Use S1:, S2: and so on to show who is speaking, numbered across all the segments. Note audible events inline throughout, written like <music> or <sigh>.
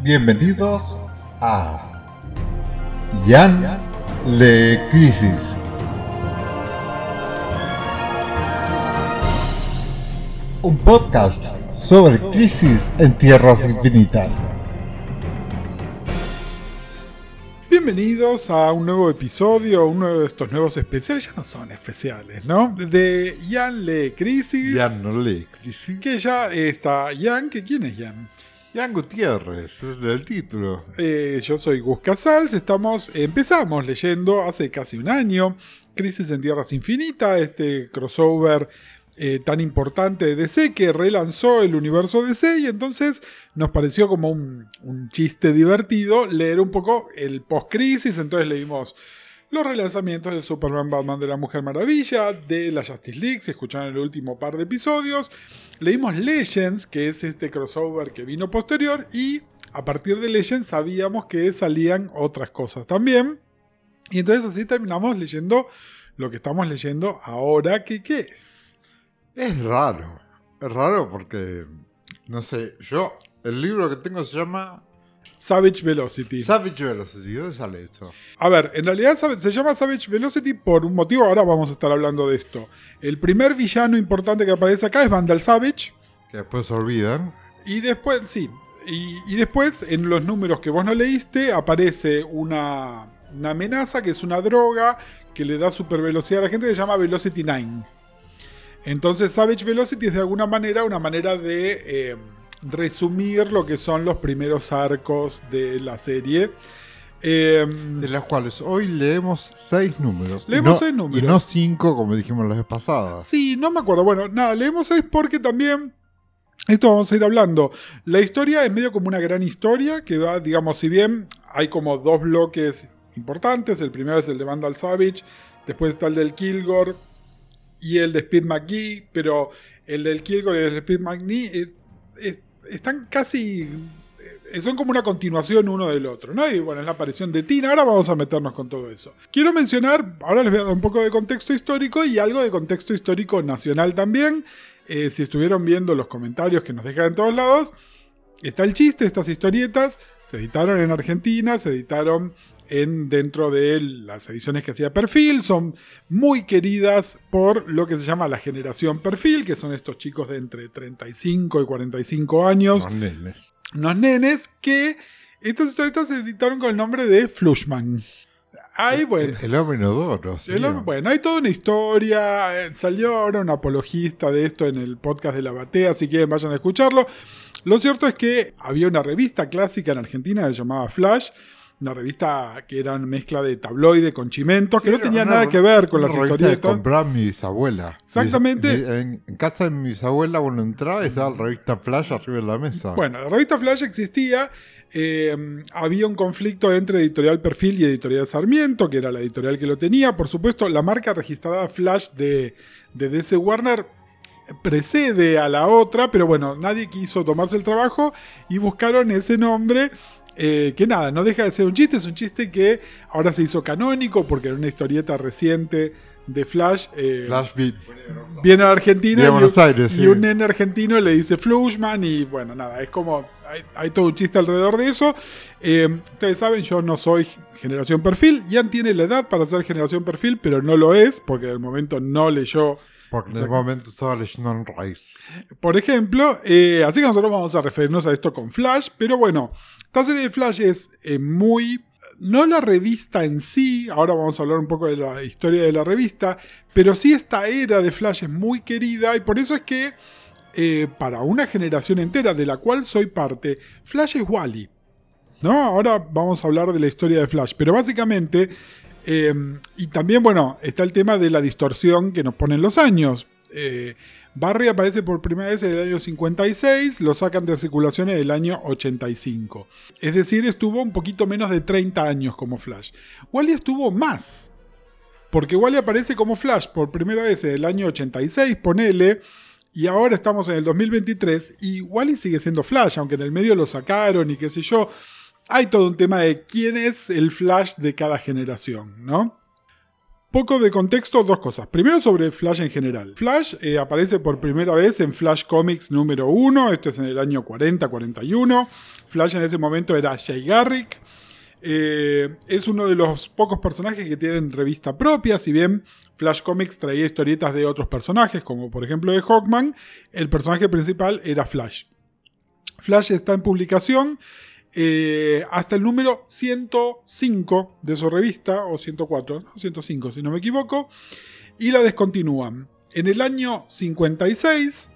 S1: Bienvenidos a Jan Le Crisis. Un podcast sobre crisis en tierras infinitas.
S2: Bienvenidos a un nuevo episodio, uno de estos nuevos especiales, ya no son especiales, ¿no? De Jan Le Crisis.
S1: Jan Le Crisis.
S2: Que ya está Jan, que ¿quién es Jan?
S1: Jan Gutiérrez, es del título.
S2: Eh, yo soy Gus Casals, estamos, empezamos leyendo hace casi un año Crisis en Tierras Infinitas, este crossover eh, tan importante de DC que relanzó el universo DC y entonces nos pareció como un, un chiste divertido leer un poco el post-crisis, entonces leímos los relanzamientos del Superman Batman de la Mujer Maravilla, de la Justice League, si escucharon el último par de episodios. Leímos Legends, que es este crossover que vino posterior, y a partir de Legends sabíamos que salían otras cosas también. Y entonces así terminamos leyendo lo que estamos leyendo ahora, que qué es.
S1: Es raro, es raro porque, no sé, yo, el libro que tengo se llama
S2: Savage Velocity.
S1: Savage Velocity, ¿dónde sale esto?
S2: A ver, en realidad se llama Savage Velocity por un motivo, ahora vamos a estar hablando de esto. El primer villano importante que aparece acá es Vandal Savage.
S1: Que después se olvidan.
S2: Y después, sí, y, después en los números que vos no leíste aparece una, una amenaza que es una droga que le da super velocidad a la gente que se llama Velocity 9. Entonces Savage Velocity es de alguna manera una manera de eh, resumir lo que son los primeros arcos de la serie.
S1: Eh, de los cuales hoy leemos seis números.
S2: Leemos seis números.
S1: Y no cinco, como dijimos la vez pasada.
S2: Sí, no me acuerdo. Bueno, nada, leemos seis porque también. Esto vamos a ir hablando. La historia es medio como una gran historia que va, digamos, si bien hay como dos bloques importantes. El primero es el de Vandal Savage, después está el del Kilgore y el de Speed McGee, pero el del Kilgore y el de Speed McGee eh, eh, están casi. Eh, son como una continuación uno del otro, ¿no? Y bueno, es la aparición de Tina. Ahora vamos a meternos con todo eso. Quiero mencionar, ahora les voy a dar un poco de contexto histórico y algo de contexto histórico nacional también. Eh, si estuvieron viendo los comentarios que nos dejan en todos lados, está el chiste, estas historietas se editaron en Argentina, se editaron en, dentro de las ediciones que hacía Perfil. Son muy queridas por lo que se llama la generación Perfil, que son estos chicos de entre 35 y 45 años.
S1: Los nenes.
S2: Unos nenes que estas historietas se editaron con el nombre de Flushman. Bueno.
S1: El, hombre inodoro. Sí,
S2: bueno, hay toda una historia. Eh, salió ahora un apologista de esto en el podcast de la Batea. Si quieren, vayan a escucharlo. Lo cierto es que había una revista clásica en Argentina que se llamaba Flash una revista que era una mezcla de tabloide con chimentos, que no tenía nada que ver con las historietas.
S1: que compraba mi bisabuela.
S2: Exactamente.
S1: en, casa de mi bisabuela, cuando entraba, estaba la revista Flash arriba de la mesa.
S2: Bueno, la revista Flash existía. Eh, había un conflicto entre Editorial Perfil y Editorial Sarmiento, que era la editorial que lo tenía. Por supuesto, la marca registrada Flash de, de DC Warner precede a la otra, pero bueno, nadie quiso tomarse el trabajo y buscaron ese nombre eh, que nada, no deja de ser un chiste, es un chiste que ahora se hizo canónico porque era una historieta reciente de Flash.
S1: Eh, Flash
S2: viene a Argentina y, un nene argentino le dice Flushman y bueno, nada, es como, hay, todo un chiste alrededor de eso. Eh, ustedes saben, yo no soy generación perfil, Ian tiene la edad para ser generación perfil, pero no lo es porque de momento no leyó
S1: porque en ese momento estaba leyendo en Rise.
S2: Por ejemplo, eh, así que nosotros vamos a referirnos a esto con Flash, pero bueno, esta serie de Flash es eh, muy... No la revista en sí, ahora vamos a hablar un poco de la historia de la revista, pero sí esta era de Flash es muy querida y por eso es que eh, para una generación entera de la cual soy parte, Flash es Wally. ¿No? Ahora vamos a hablar de la historia de Flash, pero básicamente Em, y también, bueno, está el tema de la distorsión que nos ponen los años. Eh, Barry aparece por primera vez en el año 56, lo sacan de circulación en el año 85. Es decir, estuvo un poquito menos de 30 años como Flash. Wally estuvo más. Porque Wally aparece como Flash por primera vez en el año 86, ponele. Y ahora estamos en el 2023 y Wally sigue siendo Flash, aunque en el medio lo sacaron y qué sé yo hay todo un tema de quién es el Flash de cada generación, ¿no? poco de contexto, dos cosas. Primero sobre Flash en general. Flash eh, aparece por primera vez en Flash Comics número 1, esto es en el año 40-41. Flash en ese momento era Jay Garrick. Eh, es uno de los pocos personajes que tienen revista propia, si bien Flash Comics traía historietas de otros personajes, como por ejemplo de Hawkman, el personaje principal era Flash. Flash está en publicación eh, hasta el número 105 de su revista, o 104, no, 105 si no me equivoco, y la descontinúan. En el año 56,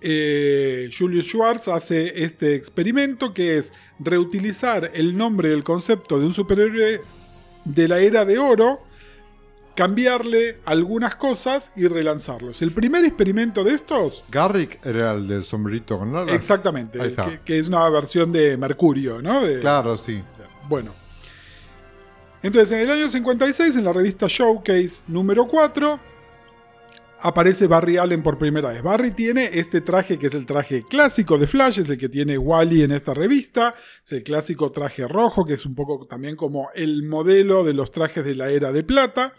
S2: eh, Julius Schwartz hace este experimento que es reutilizar el nombre del concepto de un superhéroe de la era de oro, cambiarle algunas cosas y relanzarlos. El primer experimento de estos
S1: Garrick era el del sombrerito con alas.
S2: Exactamente, que es una versión de Mercurio, ¿no? De-
S1: Claro, sí.
S2: Bueno. Entonces, en el año 56, en la revista Showcase número 4, aparece Barry Allen por primera vez. Barry tiene este traje que es el traje clásico de Flash, es el que tiene Wally en esta revista, es el clásico traje rojo, que es un poco también como el modelo de los trajes de la era de plata.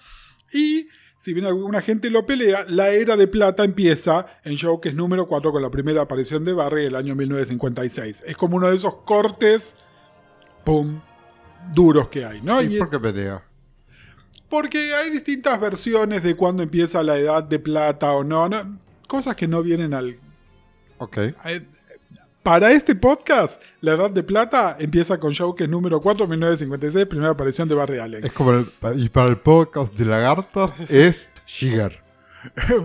S2: Y si bien alguna gente lo pelea, la era de plata empieza en Showcase número 4 con la primera aparición de Barry en el año 1956. Es como uno de esos cortes, pum, duros que hay, ¿no?
S1: ¿Y
S2: Y-
S1: por qué pelea?
S2: porque hay distintas versiones de cuándo empieza la edad de plata o no, no, cosas que no vienen al...
S1: Ok.
S2: Para este podcast, la edad de plata empieza con Showcase número 4, 1956, primera aparición de Barry Allen.
S1: Es como el, y para el podcast de lagartas <laughs> es Shiger.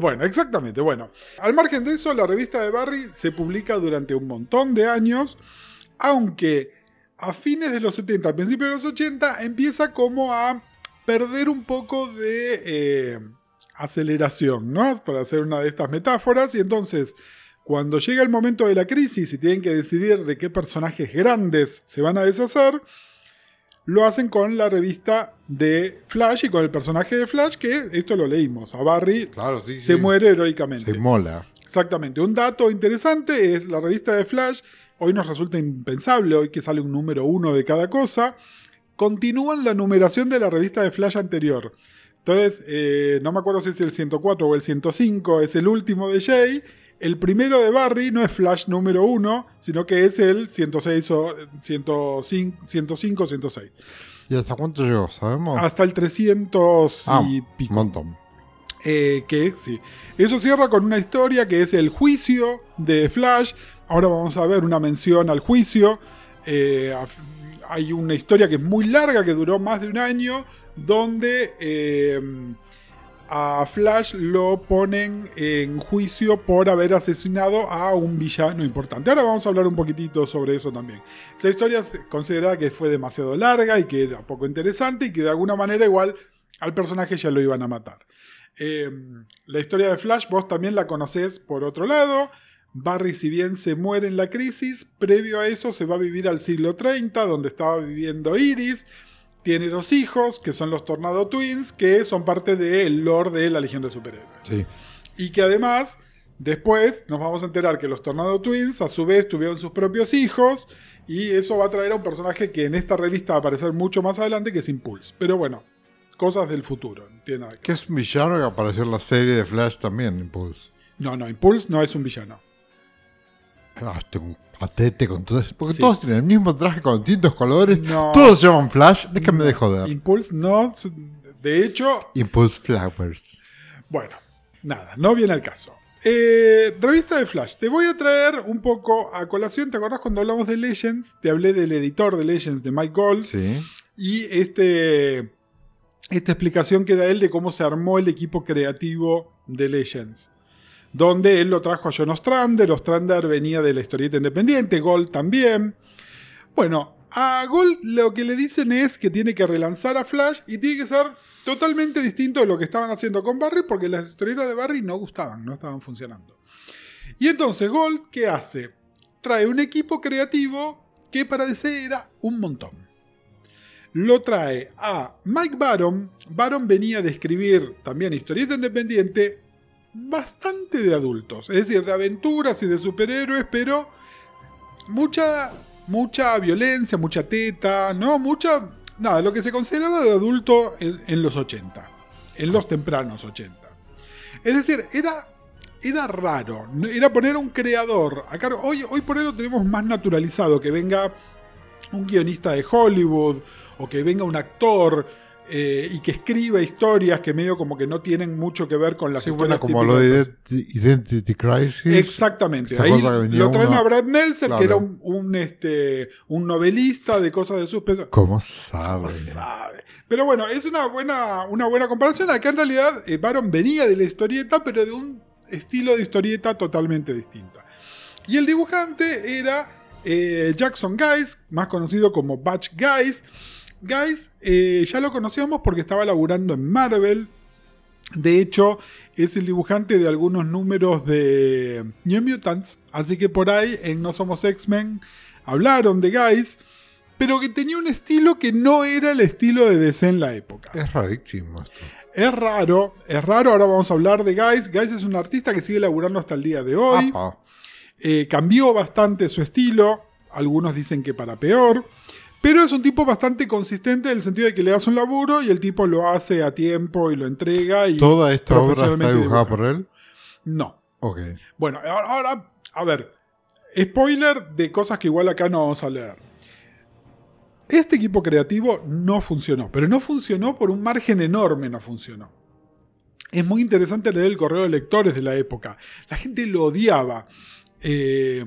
S2: bueno, exactamente. Bueno, al margen de eso, la revista de Barry se publica durante un montón de años, aunque a fines de los 70, a principios de los 80, empieza como a perder un poco de eh, aceleración, ¿no? Para hacer una de estas metáforas. Y entonces, cuando llega el momento de la crisis y tienen que decidir de qué personajes grandes se van a deshacer, lo hacen con la revista de Flash y con el personaje de Flash, que esto lo leímos. A Barry
S1: Claro, sí,
S2: se
S1: sí.
S2: muere heroicamente.
S1: Se mola.
S2: Exactamente. Un dato interesante es la revista de Flash. Hoy nos resulta impensable, hoy que sale un número uno de cada cosa. Continúan la numeración de la revista de Flash anterior. Entonces, eh, no me acuerdo si es el 104 o el 105, es el último de Jay. El primero de Barry no es Flash número 1, sino que es el 106 o 105, 105 106.
S1: ¿Y hasta cuánto llegó? ¿Sabemos?
S2: Hasta el 300
S1: Ah,
S2: y
S1: un
S2: pico.
S1: montón.
S2: Eh, que sí. Eso cierra con una historia que es el juicio de Flash. Ahora vamos a ver una mención al juicio. Eh, hay una historia que es muy larga, que duró más de un año, donde eh, a Flash lo ponen en juicio por haber asesinado a un villano importante. Ahora vamos a hablar un poquitito sobre eso también. Esa historia se considera que fue demasiado larga y que era poco interesante y que de alguna manera igual al personaje ya lo iban a matar. Eh, la historia de Flash vos también la conocés por otro lado. Barry, si bien se muere en la crisis, previo a eso se va a vivir al siglo 30, donde estaba viviendo Iris. Tiene dos hijos, que son los Tornado Twins, que son parte del lore de la Legión de Superhéroes.
S1: Sí.
S2: Y que además, después nos vamos a enterar que los Tornado Twins, a su vez, tuvieron sus propios hijos. Y eso va a traer a un personaje que en esta revista va a aparecer mucho más adelante, que es Impulse. Pero bueno, cosas del futuro. Tiene. Que
S1: es un villano que apareció en la serie de Flash también, Impulse.
S2: No, no, Impulse no es un villano.
S1: Ah, tengo un patete con todo eso. Porque
S2: Sí.
S1: todos tienen el mismo traje con distintos colores.
S2: No.
S1: Todos se llaman Flash. Déjame de joder.
S2: Impulse no. De hecho,
S1: Impulse Flowers.
S2: bueno, nada, no viene al caso. Eh, revista de Flash. Te voy a traer un poco a colación. ¿Te acordás cuando hablamos de Legends? Te hablé del editor de Legends de Mike Gold.
S1: Sí.
S2: Y este, esta explicación que da él de cómo se armó el equipo creativo de Legends. Donde él lo trajo a John Ostrander. Ostrander venía de la historieta independiente. Gold también. Bueno, a Gold lo que le dicen es que tiene que relanzar a Flash y tiene que ser totalmente distinto de lo que estaban haciendo con Barry porque las historietas de Barry no gustaban, no estaban funcionando. Y entonces Gold, ¿qué hace? Trae un equipo creativo que para DC era un montón. Lo trae a Mike Baron. Baron venía de escribir también historieta independiente bastante de adultos, es decir, de aventuras y de superhéroes, pero mucha mucha violencia, mucha teta, no, mucha nada, lo que se consideraba de adulto en, los 80. en los tempranos 80. Es decir, era, era raro, era poner un creador a cargo. Hoy, hoy por hoy lo tenemos más naturalizado, que venga un guionista de Hollywood o que venga un actor eh, y que escriba historias que medio como que no tienen mucho que ver con las
S1: Sí,
S2: historias
S1: bueno, como lo de Ident- Identity Crisis.
S2: Exactamente.
S1: ¿Se
S2: Ahí lo traen
S1: una-
S2: a Brad Nelson,
S1: Claro.
S2: que era un, un, este, un novelista de cosas de suspenso.
S1: ¿Cómo sabe?
S2: No sabe. Pero bueno, es una buena, una buena comparación. Acá en realidad eh, Baron venía de la historieta, pero de un estilo de historieta totalmente distinta. Y el dibujante era eh, Jackson Guys, más conocido como Batch Guys. Guys eh, ya lo conocíamos porque estaba laburando en Marvel. De hecho, es el dibujante de algunos números de New Mutants. Así que por ahí en No Somos X-Men hablaron de Guys. Pero que tenía un estilo que no era el estilo de DC en la época.
S1: Es rarísimo esto.
S2: Es raro, es raro. Ahora vamos a hablar de Guys. Guys es un artista que sigue laburando hasta el día de hoy. Eh, cambió bastante su estilo. Algunos dicen que para peor. Pero es un tipo bastante consistente en el sentido de que le das un laburo y el tipo lo hace a tiempo y lo entrega. Y
S1: ¿Toda esta obra está dibujada
S2: dibuja.
S1: por él?
S2: No.
S1: Ok.
S2: Bueno, ahora, ahora, a ver. Spoiler de cosas que igual acá no vamos a leer. Este equipo creativo no funcionó, pero no funcionó por un margen enorme, no funcionó. Es muy interesante leer el correo de lectores de la época. La gente lo odiaba. Eh,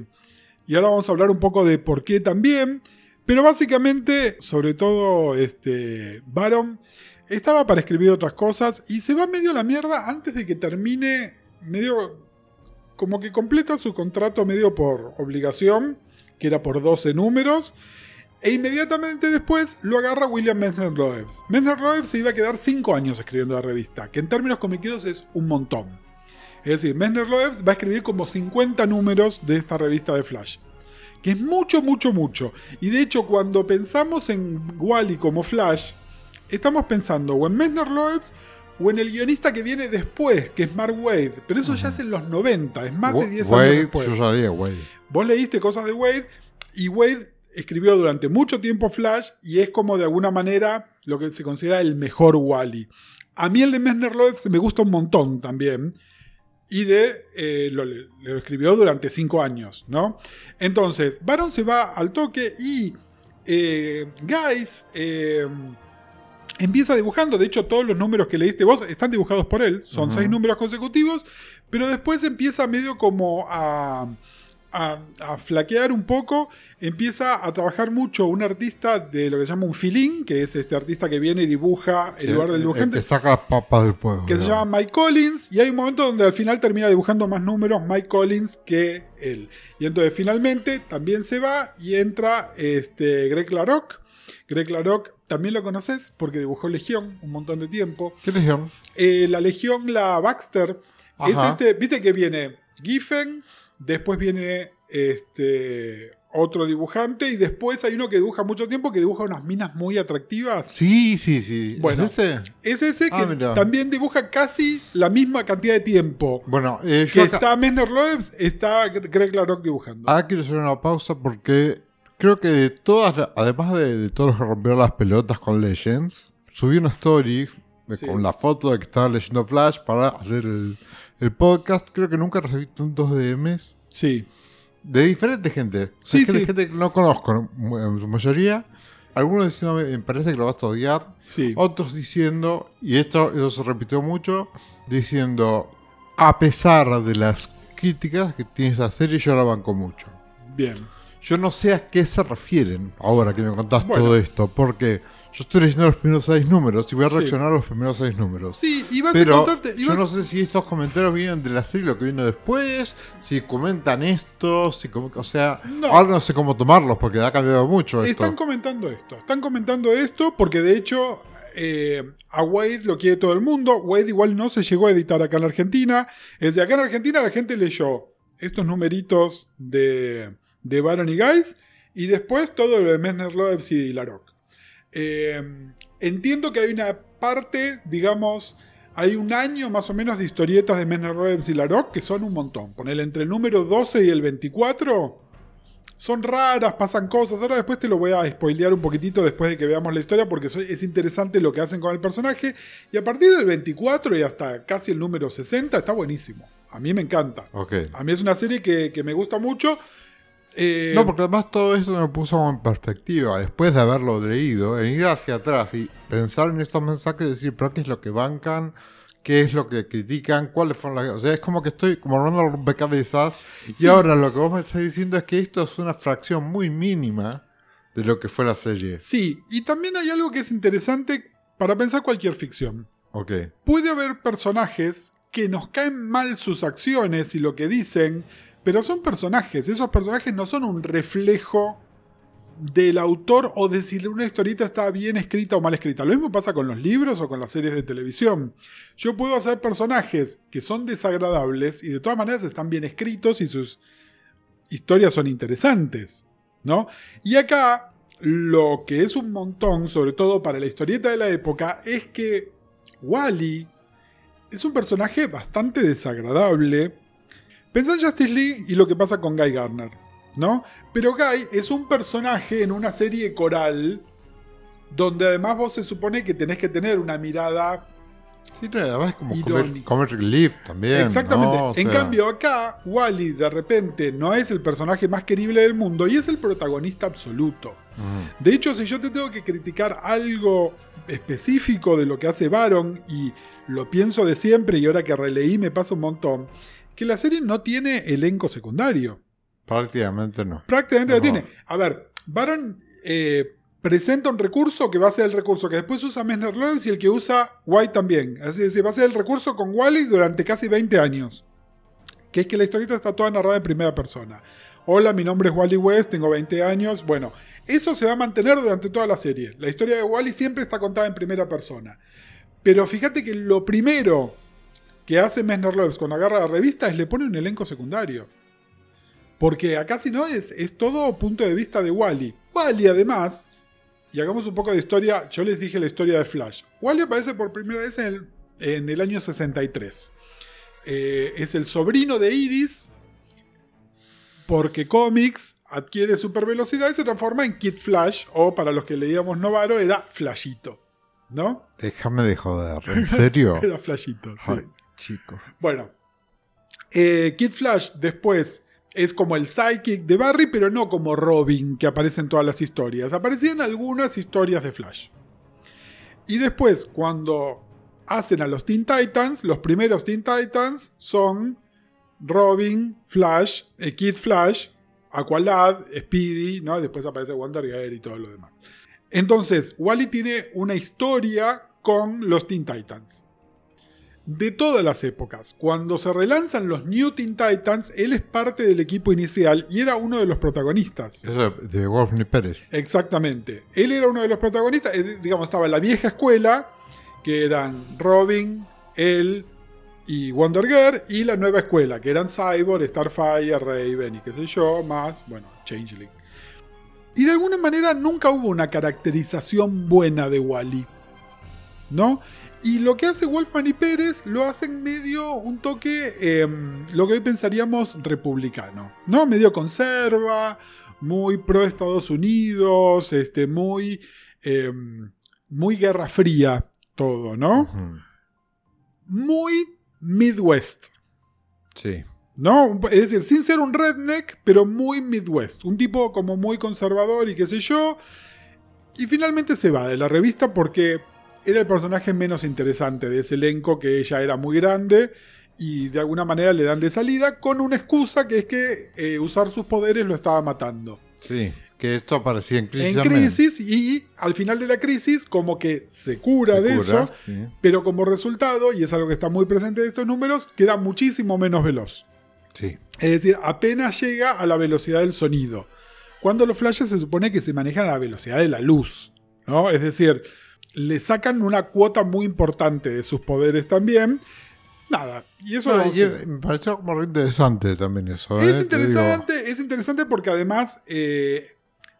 S2: y ahora vamos a hablar un poco de por qué también. Pero básicamente, sobre todo, este, Baron estaba para escribir otras cosas y se va medio a la mierda antes de que termine, medio como que completa su contrato medio por obligación, que era por 12 números. E inmediatamente después lo agarra William Mensner Loebs. Mensner Loebs se iba a quedar 5 años escribiendo la revista, que en términos comiqueros es un montón. Es decir, Mensner Loebs va a escribir como 50 números de esta revista de Flash. Que es mucho, mucho, mucho. Y de hecho, cuando pensamos en Wally como Flash, estamos pensando o en Mensner Loebs o en el guionista que viene después, que es Mark Wade. Pero eso ya es en los 90, es más de
S1: Wa-
S2: 10
S1: Wade,
S2: años después.
S1: Yo sabía Wade.
S2: Vos leíste cosas de Wade y Wade escribió durante mucho tiempo Flash y es como de alguna manera lo que se considera el mejor Wally. A mí el de Messner Loebs me gusta un montón también. Y de eh, lo, lo escribió durante cinco años, ¿no? Entonces, Baron se va al toque y eh, Guys eh, empieza dibujando. De hecho, todos los números que leíste vos están dibujados por él. Son seis números consecutivos. Pero después empieza medio como a, a, a flaquear un poco. Empieza a trabajar mucho un artista de lo que se llama un filín, que es este artista que viene y dibuja
S1: Sí,
S2: lugar del
S1: el-
S2: dibujante
S1: el que saca las papas del fuego.
S2: que se llama Mike Collins, y hay un momento donde al final termina dibujando más números Mike Collins que él. Y entonces finalmente también se va y entra este Greg Larock. Greg Larock también lo conoces porque dibujó Legión un montón de tiempo.
S1: ¿Qué legión?
S2: Eh, la Legión, la Baxter, es este, viste que viene Giffen, después viene este otro dibujante y después hay uno que dibuja mucho tiempo que dibuja unas minas muy atractivas.
S1: Sí, sí, sí.
S2: Bueno.
S1: ¿Es ese?
S2: Es ese que
S1: Ah, mira.
S2: también dibuja casi la misma cantidad de tiempo.
S1: Bueno, eh,
S2: Que
S1: yo acá,
S2: está Messner Loebs, está Greg Larock dibujando.
S1: acá quiero hacer una pausa porque creo que de todas, además de, de todos los que rompieron las pelotas con Legends, subí una story de-
S2: Sí.
S1: con la foto de que estaba leyendo Flash para hacer el, el podcast. Creo que nunca recibí tantos DMs
S2: Sí.
S1: de diferente gente. O sea,
S2: Sí,
S1: gente,
S2: sí.
S1: gente que no conozco en su mayoría. Algunos diciendo, me parece que lo vas a odiar.
S2: Sí.
S1: Otros diciendo, y esto, eso se repitió mucho, diciendo, a pesar de las críticas que tiene esta serie, yo la banco mucho.
S2: Bien.
S1: Yo no sé a qué se refieren ahora que me contás
S2: Bueno.
S1: todo esto, porque yo estoy leyendo los primeros seis números y voy a
S2: Sí.
S1: reaccionar a los primeros seis números.
S2: Sí, y vas a encontrarte.
S1: yo
S2: vas-
S1: no sé si estos comentarios vienen de la serie, lo que vino después, si comentan esto, si com- o sea,
S2: No.
S1: ahora no sé cómo tomarlos porque ha cambiado mucho esto.
S2: Están comentando esto. Están comentando esto porque de hecho eh, a Wade lo quiere todo el mundo. Wade igual no se llegó a editar acá en la Argentina. Es decir, acá en Argentina la gente leyó estos numeritos de, de Baron y Guys y después todo lo de Messner Loebs y Larock. Eh, entiendo que hay una parte, digamos, hay un año más o menos de historietas de Messner Loebs y Larock que son un montón. Poner entre el número 12 y el 24 son raras, pasan cosas. Ahora después te lo voy a spoilear un poquitito después de que veamos la historia porque es interesante lo que hacen con el personaje. Y a partir del 24 y hasta casi el número 60 está buenísimo. A mí me encanta. A mí es una serie que, que me gusta mucho. Eh,
S1: No, porque además todo eso me puso en perspectiva. Después de haberlo leído, en ir hacia atrás y pensar en estos mensajes y decir, pero ¿qué es lo que bancan? ¿Qué es lo que critican? ¿Cuáles fueron las.? O sea, es como que estoy como armando el rompecabezas.
S2: Sí.
S1: Y ahora lo que vos me estás diciendo es que esto es una fracción muy mínima de lo que fue la serie.
S2: Sí, y también hay algo que es interesante para pensar cualquier ficción.
S1: Ok.
S2: Puede haber personajes que nos caen mal sus acciones y lo que dicen, pero son personajes. Esos personajes no son un reflejo del autor o de si una historieta está bien escrita o mal escrita. Lo mismo pasa con los libros o con las series de televisión. Yo puedo hacer personajes que son desagradables y de todas maneras están bien escritos y sus historias son interesantes, ¿no? Y acá lo que es un montón, sobre todo para la historieta de la época, es que Wally es un personaje bastante desagradable. Pensá en Justice League y lo que pasa con Guy Garner, ¿no? Pero Guy es un personaje en una serie coral donde además vos se supone que tenés que tener una mirada
S1: Sí, no, además es como comer, comer relief también.
S2: Exactamente.
S1: ¿no? O
S2: en cambio, acá, Wally de repente no es el personaje más querible del mundo y es el protagonista absoluto.
S1: mm,
S2: De hecho, si yo te tengo que criticar algo específico de lo que hace Baron, y lo pienso de siempre y ahora que releí me pasa un montón, que la serie no tiene elenco secundario.
S1: prácticamente no.
S2: Prácticamente
S1: No.
S2: lo tiene. A ver, Baron eh, presenta un recurso que va a ser el recurso que después usa Messner Loebs y el que usa White también. Así es, va a ser el recurso con Wally durante casi 20 años. Que es que la historieta está toda narrada en primera persona. Hola, mi nombre es Wally West, tengo 20 años. Bueno, eso se va a mantener durante toda la serie. La historia de Wally siempre está contada en primera persona. Pero fíjate que lo primero que hace Messner Loebs con agarra la revista es le pone un elenco secundario. Porque acá si no es, es todo punto de vista de Wally. Wally además, y hagamos un poco de historia, yo les dije la historia de Flash. Wally aparece por primera vez en el, en el año 63. Eh, es el sobrino de Iris, porque Comics adquiere super velocidad y se transforma en Kid Flash, o para los que leíamos Novaro era Flashito. ¿No?
S1: Déjame de joder. ¿En serio? <laughs>
S2: Era Flashito, sí.
S1: Ay, chico.
S2: Bueno, eh, Kid Flash después es como el psychic de Barry, pero no como Robin que aparece en todas las historias. Aparecía en algunas historias de Flash. Y después, cuando hacen a los Teen Titans, los primeros Teen Titans son Robin, Flash, eh, Kid Flash, Aqualad, Speedy, ¿no? Después aparece Wonder Girl y todo lo demás. Entonces, Wally tiene una historia con los Teen Titans de todas las épocas. Cuando se relanzan los New Teen Titans, él es parte del equipo inicial y era uno de los protagonistas.
S1: Eso de, Wolfney Pérez.
S2: Exactamente. Él era uno de los protagonistas. eh, Digamos, estaba la vieja escuela, que eran Robin, él y Wonder Girl, y la nueva escuela, que eran Cyborg, Starfire, Raven y qué sé yo, más, bueno, Changeling. Y de alguna manera nunca hubo una caracterización buena de Wally. ¿No? Y lo que hace Wolfman y Pérez lo hacen medio un toque, eh, lo que hoy pensaríamos republicano, ¿no? Medio conserva, muy pro Estados Unidos, este, muy, eh, muy guerra fría todo, ¿no?
S1: Ujú.
S2: Muy Midwest,
S1: Sí.
S2: ¿no? Es decir, sin ser un redneck, pero muy Midwest. Un tipo como muy conservador y qué sé yo. Y finalmente se va de la revista porque era el personaje menos interesante de ese elenco, que ella era muy grande. Y de alguna manera le dan de salida con una excusa que es que eh, usar sus poderes lo estaba matando.
S1: Sí. Que esto aparecía en crisis.
S2: en crisis y al final de la crisis como que se cura
S1: Se
S2: de
S1: cura,
S2: eso,
S1: sí.
S2: pero como resultado, y es algo que está muy presente de estos números, queda muchísimo menos veloz.
S1: Sí.
S2: Es decir, apenas llega a la velocidad del sonido. Cuando los flashes se supone que se manejan a la velocidad de la luz. ¿no? Es decir, le sacan una cuota muy importante de sus poderes también. Nada. Y eso
S1: No, y me pareció como re interesante también eso.
S2: es
S1: ¿eh? Digo.
S2: interesante, es interesante porque además eh,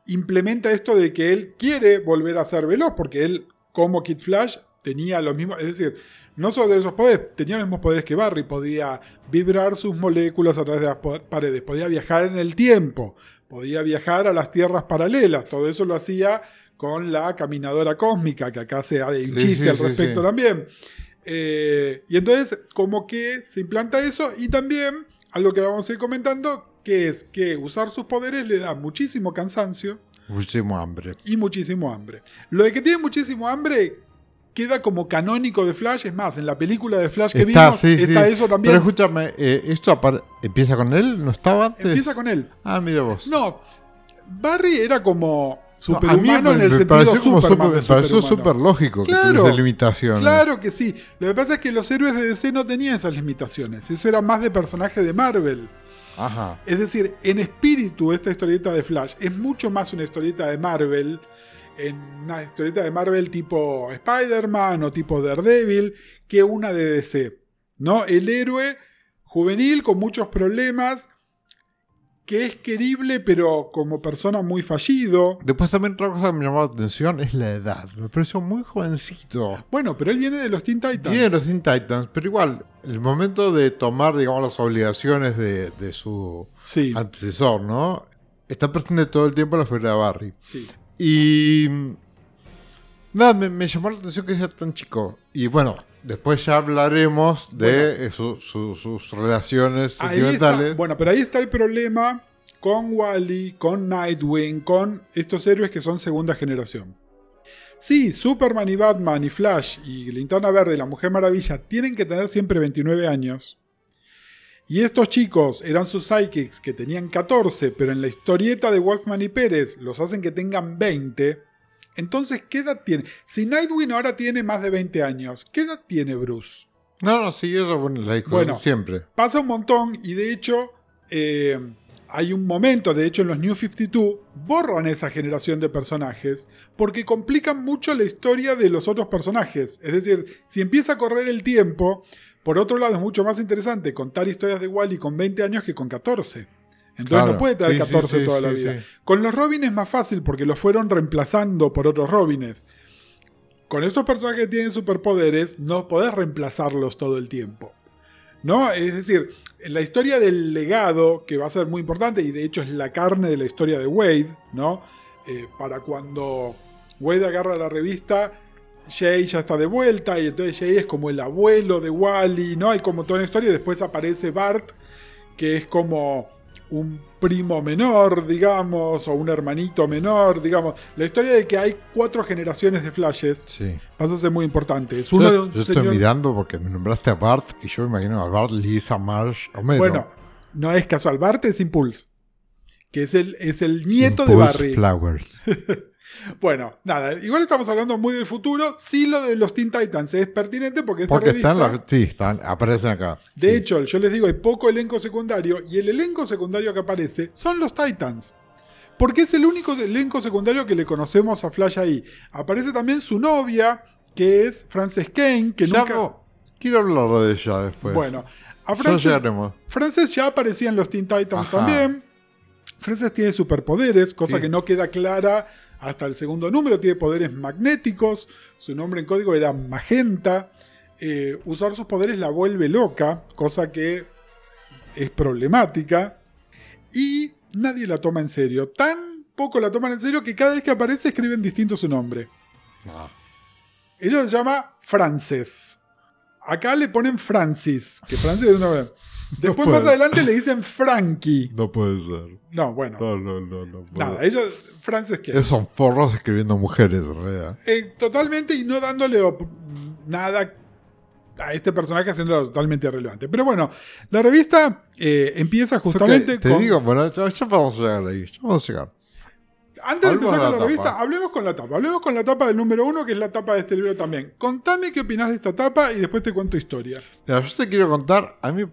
S2: implementa esto de que él quiere volver a ser veloz, porque él, como Kid Flash, tenía los mismos, es decir, no solo de esos poderes, tenía los mismos poderes que Barry, podía vibrar sus moléculas a través de las paredes, podía viajar en el tiempo, podía viajar a las tierras paralelas. Todo eso lo hacía con la caminadora cósmica, que acá se hay un
S1: Sí,
S2: chiste
S1: sí,
S2: al respecto
S1: sí.
S2: también. Eh, y entonces, como que se implanta eso, y también algo que vamos a ir comentando, que es que usar sus poderes le da muchísimo cansancio
S1: Muchísimo hambre.
S2: y muchísimo hambre. Lo de que tiene muchísimo hambre queda como canónico de Flash, es más, en la película de Flash que
S1: Está,
S2: vimos
S1: sí,
S2: está
S1: sí.
S2: eso también.
S1: Pero escúchame, eh, ¿esto empieza con él? ¿No estaba antes?
S2: Empieza con él.
S1: Ah, mira vos.
S2: No, Barry era como
S1: No,
S2: superhumano
S1: me-
S2: en el
S1: me
S2: sentido
S1: pareció como
S2: Superman
S1: súper-
S2: de
S1: me pareció súper lógico que
S2: Claro,
S1: tuviese limitaciones.
S2: Claro que sí. Lo que pasa es que los héroes de DC no tenían esas limitaciones. Eso era más de personaje de Marvel.
S1: Ajá.
S2: Es decir, en espíritu esta historieta de Flash es mucho más una historieta de Marvel, en una historieta de Marvel tipo Spider-Man o tipo Daredevil, que una de DC. ¿no? El héroe juvenil con muchos problemas, que es querible pero como persona muy fallido.
S1: Después también otra cosa que me llamó la atención es la edad. Me pareció muy jovencito.
S2: Bueno, pero él viene de los Teen Titans.
S1: Tiene los Teen Titans, pero igual, el momento de tomar, digamos, las obligaciones de, de su
S2: Sí,
S1: antecesor, ¿no? Está presente todo el tiempo en la figura de Barry.
S2: sí.
S1: Y. Nada, me, me llamó la atención que sea tan chico. Y bueno, después ya hablaremos de eh, su- su- sus relaciones sentimentales.
S2: está, bueno, pero ahí está el problema con Wally, con Nightwing, con estos héroes que son segunda generación. Sí, Superman y Batman y Flash y Linterna Verde y la Mujer Maravilla tienen que tener siempre 29 años. Y estos chicos eran sus psychics que tenían 14, pero en la historieta de Wolfman y Pérez los hacen que tengan 20. Entonces, ¿qué edad tiene? Si Nightwing ahora tiene más de 20 años, ¿qué edad tiene Bruce?
S1: No, no, sí, eso bueno, la
S2: Bueno.
S1: siempre.
S2: Pasa un montón y de hecho eh, hay un momento, de hecho en los New 52 borran esa generación de personajes porque complican mucho la historia de los otros personajes. Es decir, si empieza a correr el tiempo, por otro lado es mucho más interesante contar historias de Wally con 20 años que con 14. Entonces
S1: Claro.
S2: no puede tener
S1: Sí, sí,
S2: 14
S1: sí,
S2: toda la vida.
S1: sí.
S2: Con los Robin es más fácil porque los fueron reemplazando por otros Robines. Con estos personajes que tienen superpoderes, no podés reemplazarlos todo el tiempo. ¿No? Es decir, en la historia del legado, que va a ser muy importante, y de hecho es la carne de la historia de Wade, ¿no? Eh, para cuando Wade agarra la revista, Jay ya está de vuelta, y entonces Jay es como el abuelo de Wally, ¿no? Hay como toda una historia, y después aparece Bart, que es como un primo menor, digamos, o un hermanito menor, digamos. La historia de que hay cuatro generaciones de flashes
S1: Sí.
S2: pasa a ser muy importante. Es uno
S1: yo
S2: de un
S1: yo estoy
S2: señor-
S1: mirando porque me nombraste a Bart y yo me imagino a Bart, Lisa, Marsh, Homero.
S2: Bueno, no es casual. Bart es Impulse. Que es el, es el nieto de Barry.
S1: Flowers. <laughs>
S2: Bueno, nada, igual estamos hablando muy del futuro. Sí, lo de los Teen Titans es pertinente porque esta
S1: Porque
S2: revista,
S1: están, las, sí, están, aparecen acá.
S2: De
S1: Sí.
S2: hecho, yo les digo, hay poco elenco secundario y el elenco secundario que aparece son los Titans. Porque es el único elenco secundario que le conocemos a Flash ahí. Aparece también su novia, que es Frances Kane, que
S1: Ya
S2: nunca...
S1: no- quiero hablar de ella después.
S2: Bueno, a
S1: ya
S2: Frances,
S1: llegaremos.
S2: Frances ya aparecía en los Teen Titans
S1: Ajá.
S2: también. Frances tiene superpoderes, cosa
S1: Sí.
S2: que no queda clara hasta el segundo número. Tiene poderes magnéticos. Su nombre en código era Magenta. Eh, usar sus poderes la vuelve loca, cosa que es problemática. Y nadie la toma en serio. Tan poco la toman en serio que cada vez que aparece escriben distinto su nombre.
S1: Ah.
S2: Ella se llama Frances. Acá le ponen Francis, que Francis es un nombre. Después más adelante le dicen Frankie.
S1: No puede ser.
S2: No, bueno.
S1: No, no, no, no.
S2: Nada, ella, Frances que
S1: Esos son forros escribiendo mujeres, en realidad.
S2: Eh, totalmente y no dándole nada a este personaje haciéndolo totalmente irrelevante. Pero bueno, la revista eh, empieza justamente
S1: Porque te
S2: con...
S1: digo, bueno, ya, ya vamos a llegar ahí. Ya vamos a llegar.
S2: Antes de empezar con
S1: la
S2: la, revista, hablemos con la tapa. Hablemos con la tapa del número uno, que es la tapa de este libro también. Contame qué opinás de esta tapa y después te cuento historia.
S1: Mira, yo te quiero contar, a mí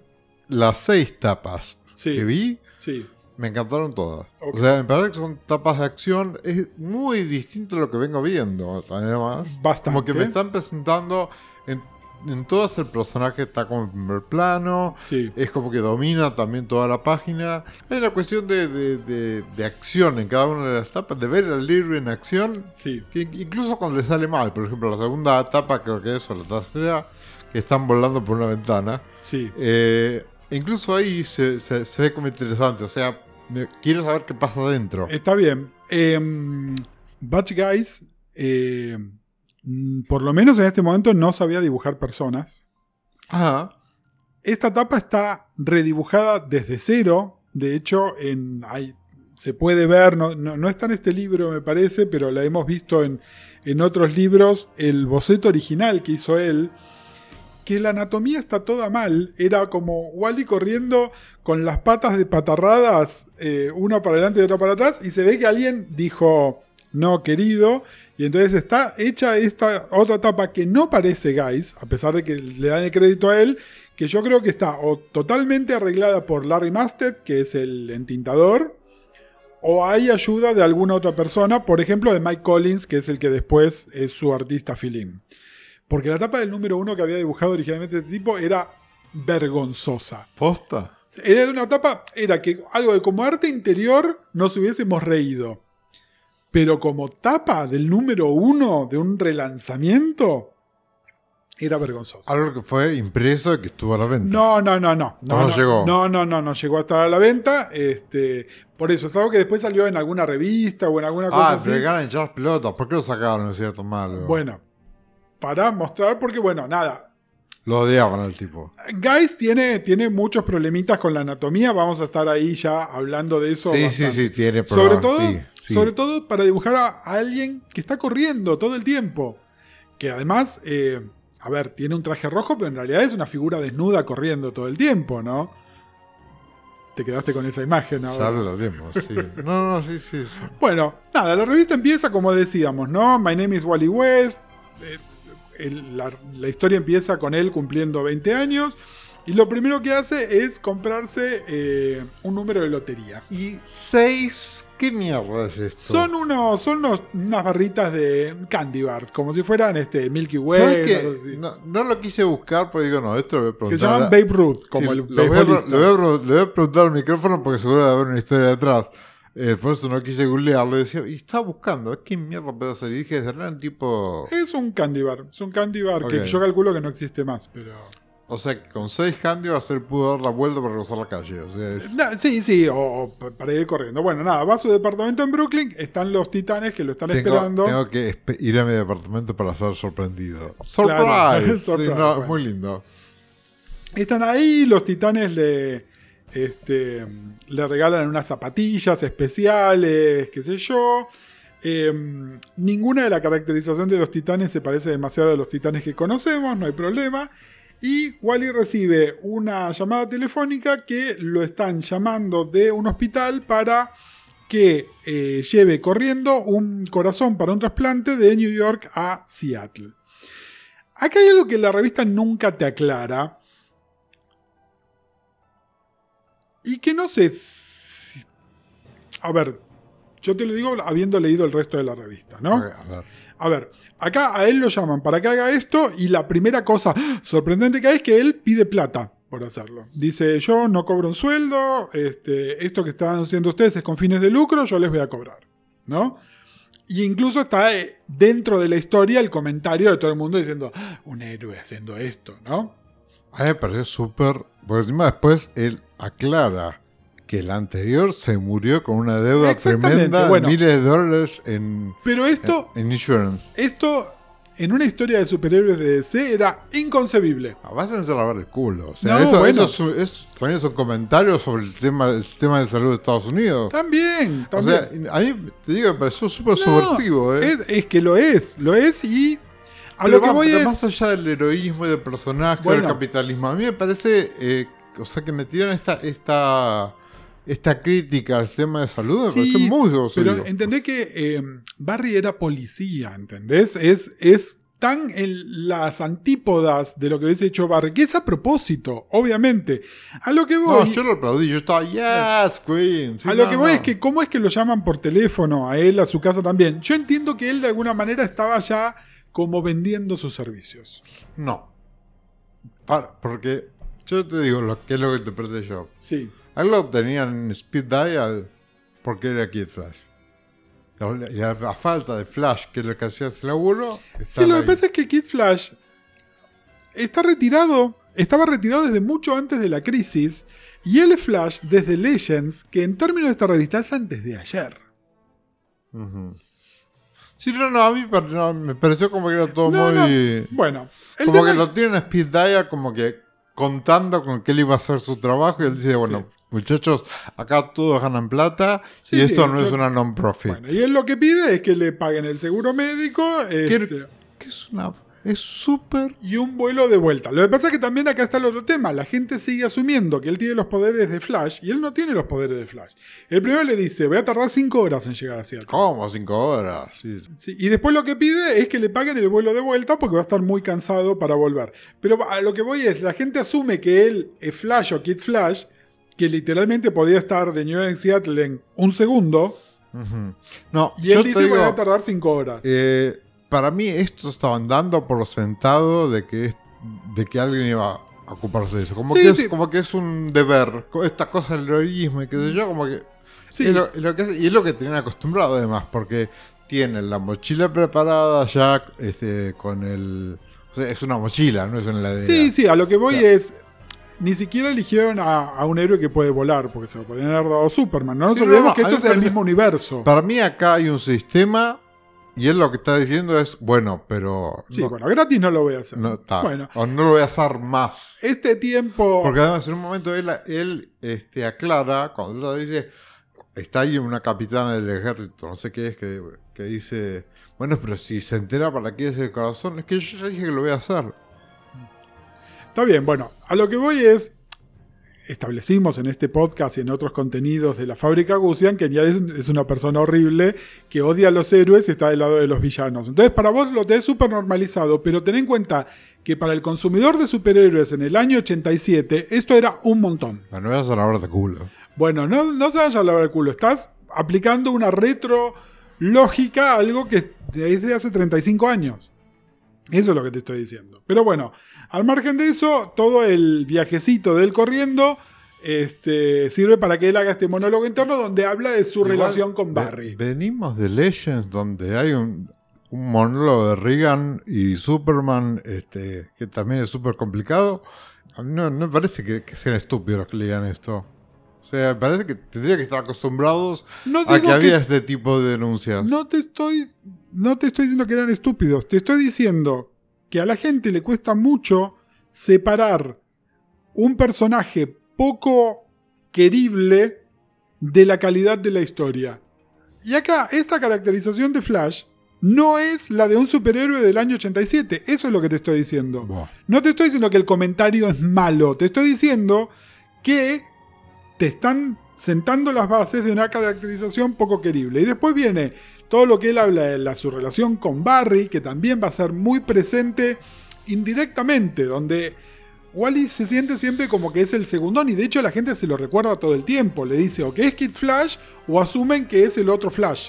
S1: las seis tapas
S2: Sí.
S1: que vi
S2: Sí,
S1: me encantaron todas. O sea, me parece que son tapas de acción. Es muy distinto a lo que vengo viendo, además.
S2: Bastante.
S1: Como que me están presentando en, en todas el personaje está como en primer plano.
S2: sí.
S1: Es como que domina también toda la página. Hay una cuestión de, de- de- de acción en cada una de las tapas, de ver al libro en acción,
S2: Sí,
S1: que incluso cuando le sale mal. Por ejemplo, la segunda etapa, creo que es, o la tercera, que están volando por una ventana.
S2: sí.
S1: Eh, incluso ahí se, se- se ve como interesante. O sea, me- quiero saber qué pasa adentro.
S2: Está bien. Eh, Batch Guys, eh, mm, por lo menos en este momento, no sabía dibujar personas.
S1: Ah,
S2: Esta tapa está redibujada desde cero. De hecho, en, hay- se puede ver, no, no- no está en este libro me parece, pero la hemos visto en, en otros libros, el boceto original que hizo él, que la anatomía está toda mal. Era como Wally corriendo con las patas de patarradas, eh, una para adelante y otra para atrás, y se ve que alguien dijo, no querido, y entonces está hecha esta otra tapa que no parece Guys, a pesar de que le dan el crédito a él, que yo creo que está o totalmente arreglada por Larry Masted, que es el entintador, o hay ayuda de alguna otra persona, por ejemplo de Mike Collins, que es el que después es su artista filim. Porque la tapa del número uno que había dibujado originalmente este tipo era vergonzosa.
S1: posta.
S2: Era una tapa, era que algo de como arte interior nos hubiésemos reído. Pero como tapa del número uno de un relanzamiento, era vergonzoso.
S1: Algo que fue impreso y que estuvo a la venta.
S2: No, no, no, no.
S1: No llegó.
S2: No, no, no, no llegó a estar a la venta. Este, por eso, es algo que después salió en alguna revista o en alguna cosa
S1: ah,
S2: así.
S1: te ganan echar pelotas. ¿Por qué lo sacaron? Es cierto, malo.
S2: Bueno, para mostrar, porque bueno, nada.
S1: Lo odiaban al tipo.
S2: Guys tiene, tiene muchos problemitas con la anatomía. Vamos a estar ahí ya hablando de eso.
S1: Sí,
S2: bastante.
S1: sí, sí, tiene
S2: Sobre
S1: problemas.
S2: todo,
S1: sí, sí.
S2: sobre todo para dibujar a, a alguien que está corriendo todo el tiempo. Que además, eh, a ver, tiene un traje rojo, pero en realidad es una figura desnuda corriendo todo el tiempo, ¿no? Te quedaste con esa imagen
S1: Ya
S2: ahora.
S1: lo haremos, sí. <laughs> No, no, sí, sí. sí.
S2: Bueno, nada, la revista empieza como decíamos, ¿no? My name is Wally West. eh, el- la, la historia empieza con él cumpliendo 20 años. Y lo primero que hace es comprarse eh, un número de lotería.
S1: ¿Y seis? ¿Qué mierda es esto?
S2: Son, unos, son unos- unas barritas de candy bars, como si fueran este, Milky Way,
S1: ¿Sabes
S2: una
S1: qué?
S2: cosa así.
S1: No, no lo quise buscar, pero digo, no, esto lo voy a
S2: que
S1: preguntar.
S2: se llaman Babe Ruth, como
S1: Sí,
S2: el
S1: lo, voy a, lo voy a le voy a preguntar al micrófono porque seguro debe haber una historia detrás. Eh, por eso no quise googlearlo. Y decía, y estaba buscando, ¿qué mierda puede hacer? Y dije, será un tipo.
S2: Es un candy bar, es un candy bar que yo calculo que no existe más, pero...
S1: O sea, que con seis candy va a ser pudo dar la vuelta para cruzar la calle. O sea, es.
S2: Sí, sí, o, o pa- para ir corriendo. Bueno, nada, va a su departamento en Brooklyn, están los titanes que lo están
S1: Tengo,
S2: esperando.
S1: tengo que ir a mi departamento para ser sorprendido. <laughs>
S2: Claro,
S1: ¡Surprise! <laughs> Sí,
S2: surprise,
S1: no,
S2: bueno.
S1: Muy lindo.
S2: Están ahí, los titanes le, este, le regalan unas zapatillas especiales, qué sé yo. Eh, ninguna de la caracterización de los titanes se parece demasiado a los titanes que conocemos, no hay problema. Y Wally recibe una llamada telefónica que lo están llamando de un hospital para que eh, lleve corriendo un corazón para un trasplante de New York a Seattle. Acá hay algo que la revista nunca te aclara. Y que no sé si... A ver, yo te lo digo habiendo leído el resto de la revista, ¿no?
S1: A ver.
S2: A ver, acá a él lo llaman para que haga esto y la primera cosa sorprendente que hay es que él pide plata por hacerlo. Dice, yo no cobro un sueldo, este, esto que están haciendo ustedes es con fines de lucro, yo les voy a cobrar, ¿no? Y incluso está eh, dentro de la historia el comentario de todo el mundo diciendo, "Ah, un héroe haciendo esto, ¿no?
S1: A mí me pareció súper. Porque encima después él aclara que el anterior se murió con una deuda tremenda
S2: bueno.
S1: de miles de dólares en,
S2: Pero esto,
S1: en insurance.
S2: esto en una historia de superhéroes de DC era inconcebible.
S1: Ah, Vas a ver el culo. O sea,
S2: No,
S1: esto,
S2: bueno.
S1: esto es, un- es- también es un comentario sobre el tema, el sistema de salud de Estados Unidos.
S2: También,
S1: O sea, a mí te digo, me pareció súper
S2: No,
S1: subversivo. ¿eh?
S2: Es, es que lo es, lo es y a lo que
S1: va-
S2: voy
S1: pero
S2: es...
S1: más allá del heroísmo y del personaje
S2: Bueno.
S1: del capitalismo, a mí me parece, eh, o sea, que me tiran esta, esta, esta crítica al tema de salud, me parece muy.
S2: Pero entendé que eh, Barry era policía, ¿entendés? Es, es tan en las antípodas de lo que hubiese hecho Barry, que es a propósito, obviamente. A lo que
S1: No,
S2: voy,
S1: yo lo aplaudí, yo estaba, yes, Queen. Sí,
S2: a lo
S1: no,
S2: que voy
S1: no.
S2: es que cómo es que lo llaman por teléfono a él, a su casa también. Yo entiendo que él de alguna manera estaba ya como vendiendo sus servicios.
S1: No. Para- porque yo te digo lo que es lo que interpreté yo.
S2: Sí.
S1: Algo tenían en Speed Dial porque era Kid Flash. Y a, a falta de Flash, que es lo que hacía ese laburo,
S2: Sí, lo que pasa es que Kid Flash está retirado, estaba retirado desde mucho antes de la crisis. Y él es Flash desde Legends, que en términos de esta revista es antes de ayer.
S1: Ujú. Sí, no, no, a mí no, me pareció como que era todo
S2: No, no.
S1: muy...
S2: Bueno, el
S1: Como que lo tienen a Speed Dial como que contando con que él iba a hacer su trabajo y él dice, bueno, muchachos, acá todos ganan plata
S2: Sí,
S1: y
S2: sí,
S1: esto no
S2: yo-
S1: es una non-profit.
S2: bueno, y él lo que pide es que le paguen el seguro médico este,
S1: Que es una... Es súper...
S2: y un vuelo de vuelta. Lo que pasa es que también acá está el otro tema. La gente sigue asumiendo que él tiene los poderes de Flash y él no tiene los poderes de Flash. El primero le dice, voy a tardar 5 horas en llegar a Seattle.
S1: ¿Cómo? Cinco horas. Sí.
S2: Sí, y después lo que pide es que le paguen el vuelo de vuelta porque va a estar muy cansado para volver. Pero a lo que voy es, la gente asume que él es Flash o Kid Flash, que literalmente podía estar de New York en Seattle en un segundo.
S1: No,
S2: y él dice
S1: digo,
S2: voy a tardar 5 horas.
S1: eh, para mí esto estaban dando por sentado de que, es- de que alguien iba a ocuparse de eso. Como,
S2: Sí,
S1: que, es,
S2: sí.
S1: como que es un deber. Esta cosa del heroísmo y qué sé yo, como que...
S2: sí,
S1: Es lo, es lo que hace- y es lo que tenían acostumbrado además, porque tienen la mochila preparada ya este, con el... o sea, es una mochila, no es una heladera.
S2: sí, sí, a lo que voy
S1: Claro.
S2: es... Ni siquiera eligieron a, a un héroe que puede volar, porque se lo podrían haber dado Superman. No nos
S1: Sí,
S2: olvidemos
S1: no,
S2: que esto es el mismo universo.
S1: Para mí acá hay un sistema y él lo que está diciendo es, bueno, pero...
S2: Sí,
S1: no,
S2: bueno, gratis no lo voy a hacer.
S1: no,
S2: Bueno,
S1: o no lo voy a hacer más.
S2: este tiempo...
S1: Porque además en un momento él, él este, aclara, cuando él dice, está ahí una capitana del ejército, no sé qué es, que, que dice, bueno, pero si se entera para qué es el corazón, es que yo ya dije que lo voy a hacer.
S2: Está bien, bueno, a lo que voy es, establecimos en este podcast y en otros contenidos de la fábrica Gusian que ya es, es una persona horrible que odia a los héroes y está del lado de los villanos. Entonces para vos lo tenés súper normalizado, pero ten en cuenta que para el consumidor de superhéroes en el año 87 esto era un montón.
S1: No, no voy a hacer ahora de culo.
S2: Bueno, no, no se vaya a lavar el culo, estás aplicando una retro lógica a algo que es de hace 35 años. Eso es lo que te estoy diciendo. Pero bueno, al margen de eso, todo el viajecito de él corriendo este, sirve para que él haga este monólogo interno donde habla de su
S1: Igual,
S2: relación con Barry.
S1: venimos de Legends donde hay un, un monólogo de Reagan y Superman, este, que también es súper complicado. A mí no, no me parece que, que sean estúpidos que lean esto. O sea, parece que tendría que estar acostumbrados
S2: No
S1: a que había
S2: que-
S1: este tipo de denuncias.
S2: No te estoy. No te estoy diciendo que eran estúpidos. Te estoy diciendo que a la gente le cuesta mucho separar un personaje poco querible de la calidad de la historia. Y acá, esta caracterización de Flash no es la de un superhéroe del año 87. Eso es lo que te estoy diciendo.
S1: Buah.
S2: No te estoy diciendo que el comentario es malo, te estoy diciendo que te están sentando las bases de una caracterización poco querible. Y después viene todo lo que él habla de su relación con Barry, que también va a ser muy presente indirectamente, donde Wally se siente siempre como que es el segundón y de hecho la gente se lo recuerda todo el tiempo. Le dice o que es Kid Flash o asumen que es el otro Flash.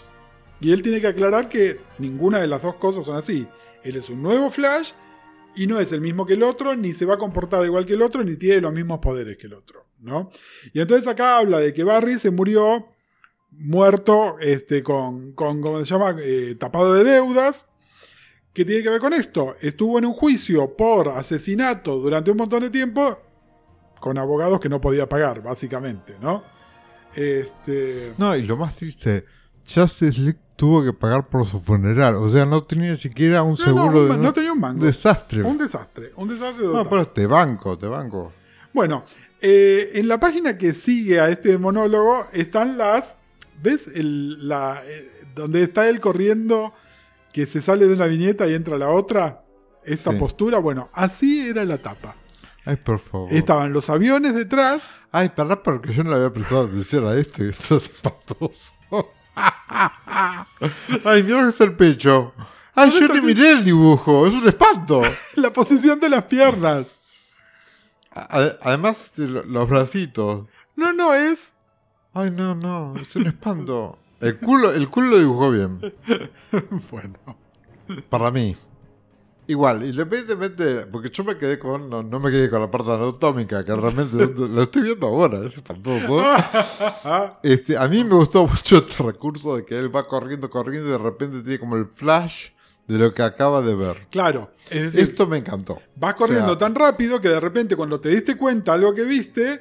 S2: Y él tiene que aclarar que ninguna de las dos cosas son así. Él es un nuevo Flash y no es el mismo que el otro, ni se va a comportar igual que el otro, ni tiene los mismos poderes que el otro, ¿no? Y entonces acá habla de que Barry se murió muerto este, con, con, ¿cómo se llama? Eh, tapado de deudas. ¿Qué tiene que ver con esto? Estuvo en un juicio por asesinato durante un montón de tiempo con abogados que no podía pagar, básicamente, ¿no? Este...
S1: No, y lo más triste, Justice tuvo que pagar por su funeral. O sea, no tenía ni siquiera un
S2: No,
S1: seguro
S2: no, un-
S1: de.
S2: no tenía un mango.
S1: desastre.
S2: Un desastre, un desastre
S1: no, pero te banco, te banco.
S2: Bueno, eh, en la página que sigue a este monólogo están las. ¿Ves? El- la, eh, donde está él corriendo, que se sale de una viñeta y entra la otra. Esta
S1: Sí.
S2: postura, bueno, así era la tapa.
S1: Ay, por favor.
S2: Estaban los aviones detrás.
S1: Ay, pará, porque yo no le había prestado atención a esto y esto es espantoso. <laughs> Ay, mira está el pecho. Ay,
S2: ¿Dónde
S1: yo
S2: el
S1: miré el dibujo, es un espanto. <laughs>
S2: La posición de las piernas.
S1: A- Además, este, lo- los bracitos.
S2: No, no, es.
S1: Ay, no, no, es un espanto. El culo, el culo lo dibujó bien, <laughs>
S2: Bueno.
S1: para mí. Igual, independientemente, porque yo me quedé con, no, no me quedé con la parte anatómica, que realmente lo estoy viendo ahora, es espantoso. <laughs> Este, a mí me gustó mucho este recurso de que él va corriendo, corriendo y de repente tiene como el flash de lo que acaba de ver.
S2: Claro, es decir,
S1: Esto me encantó.
S2: vas corriendo
S1: o sea-
S2: tan rápido que de repente cuando te diste cuenta algo que viste,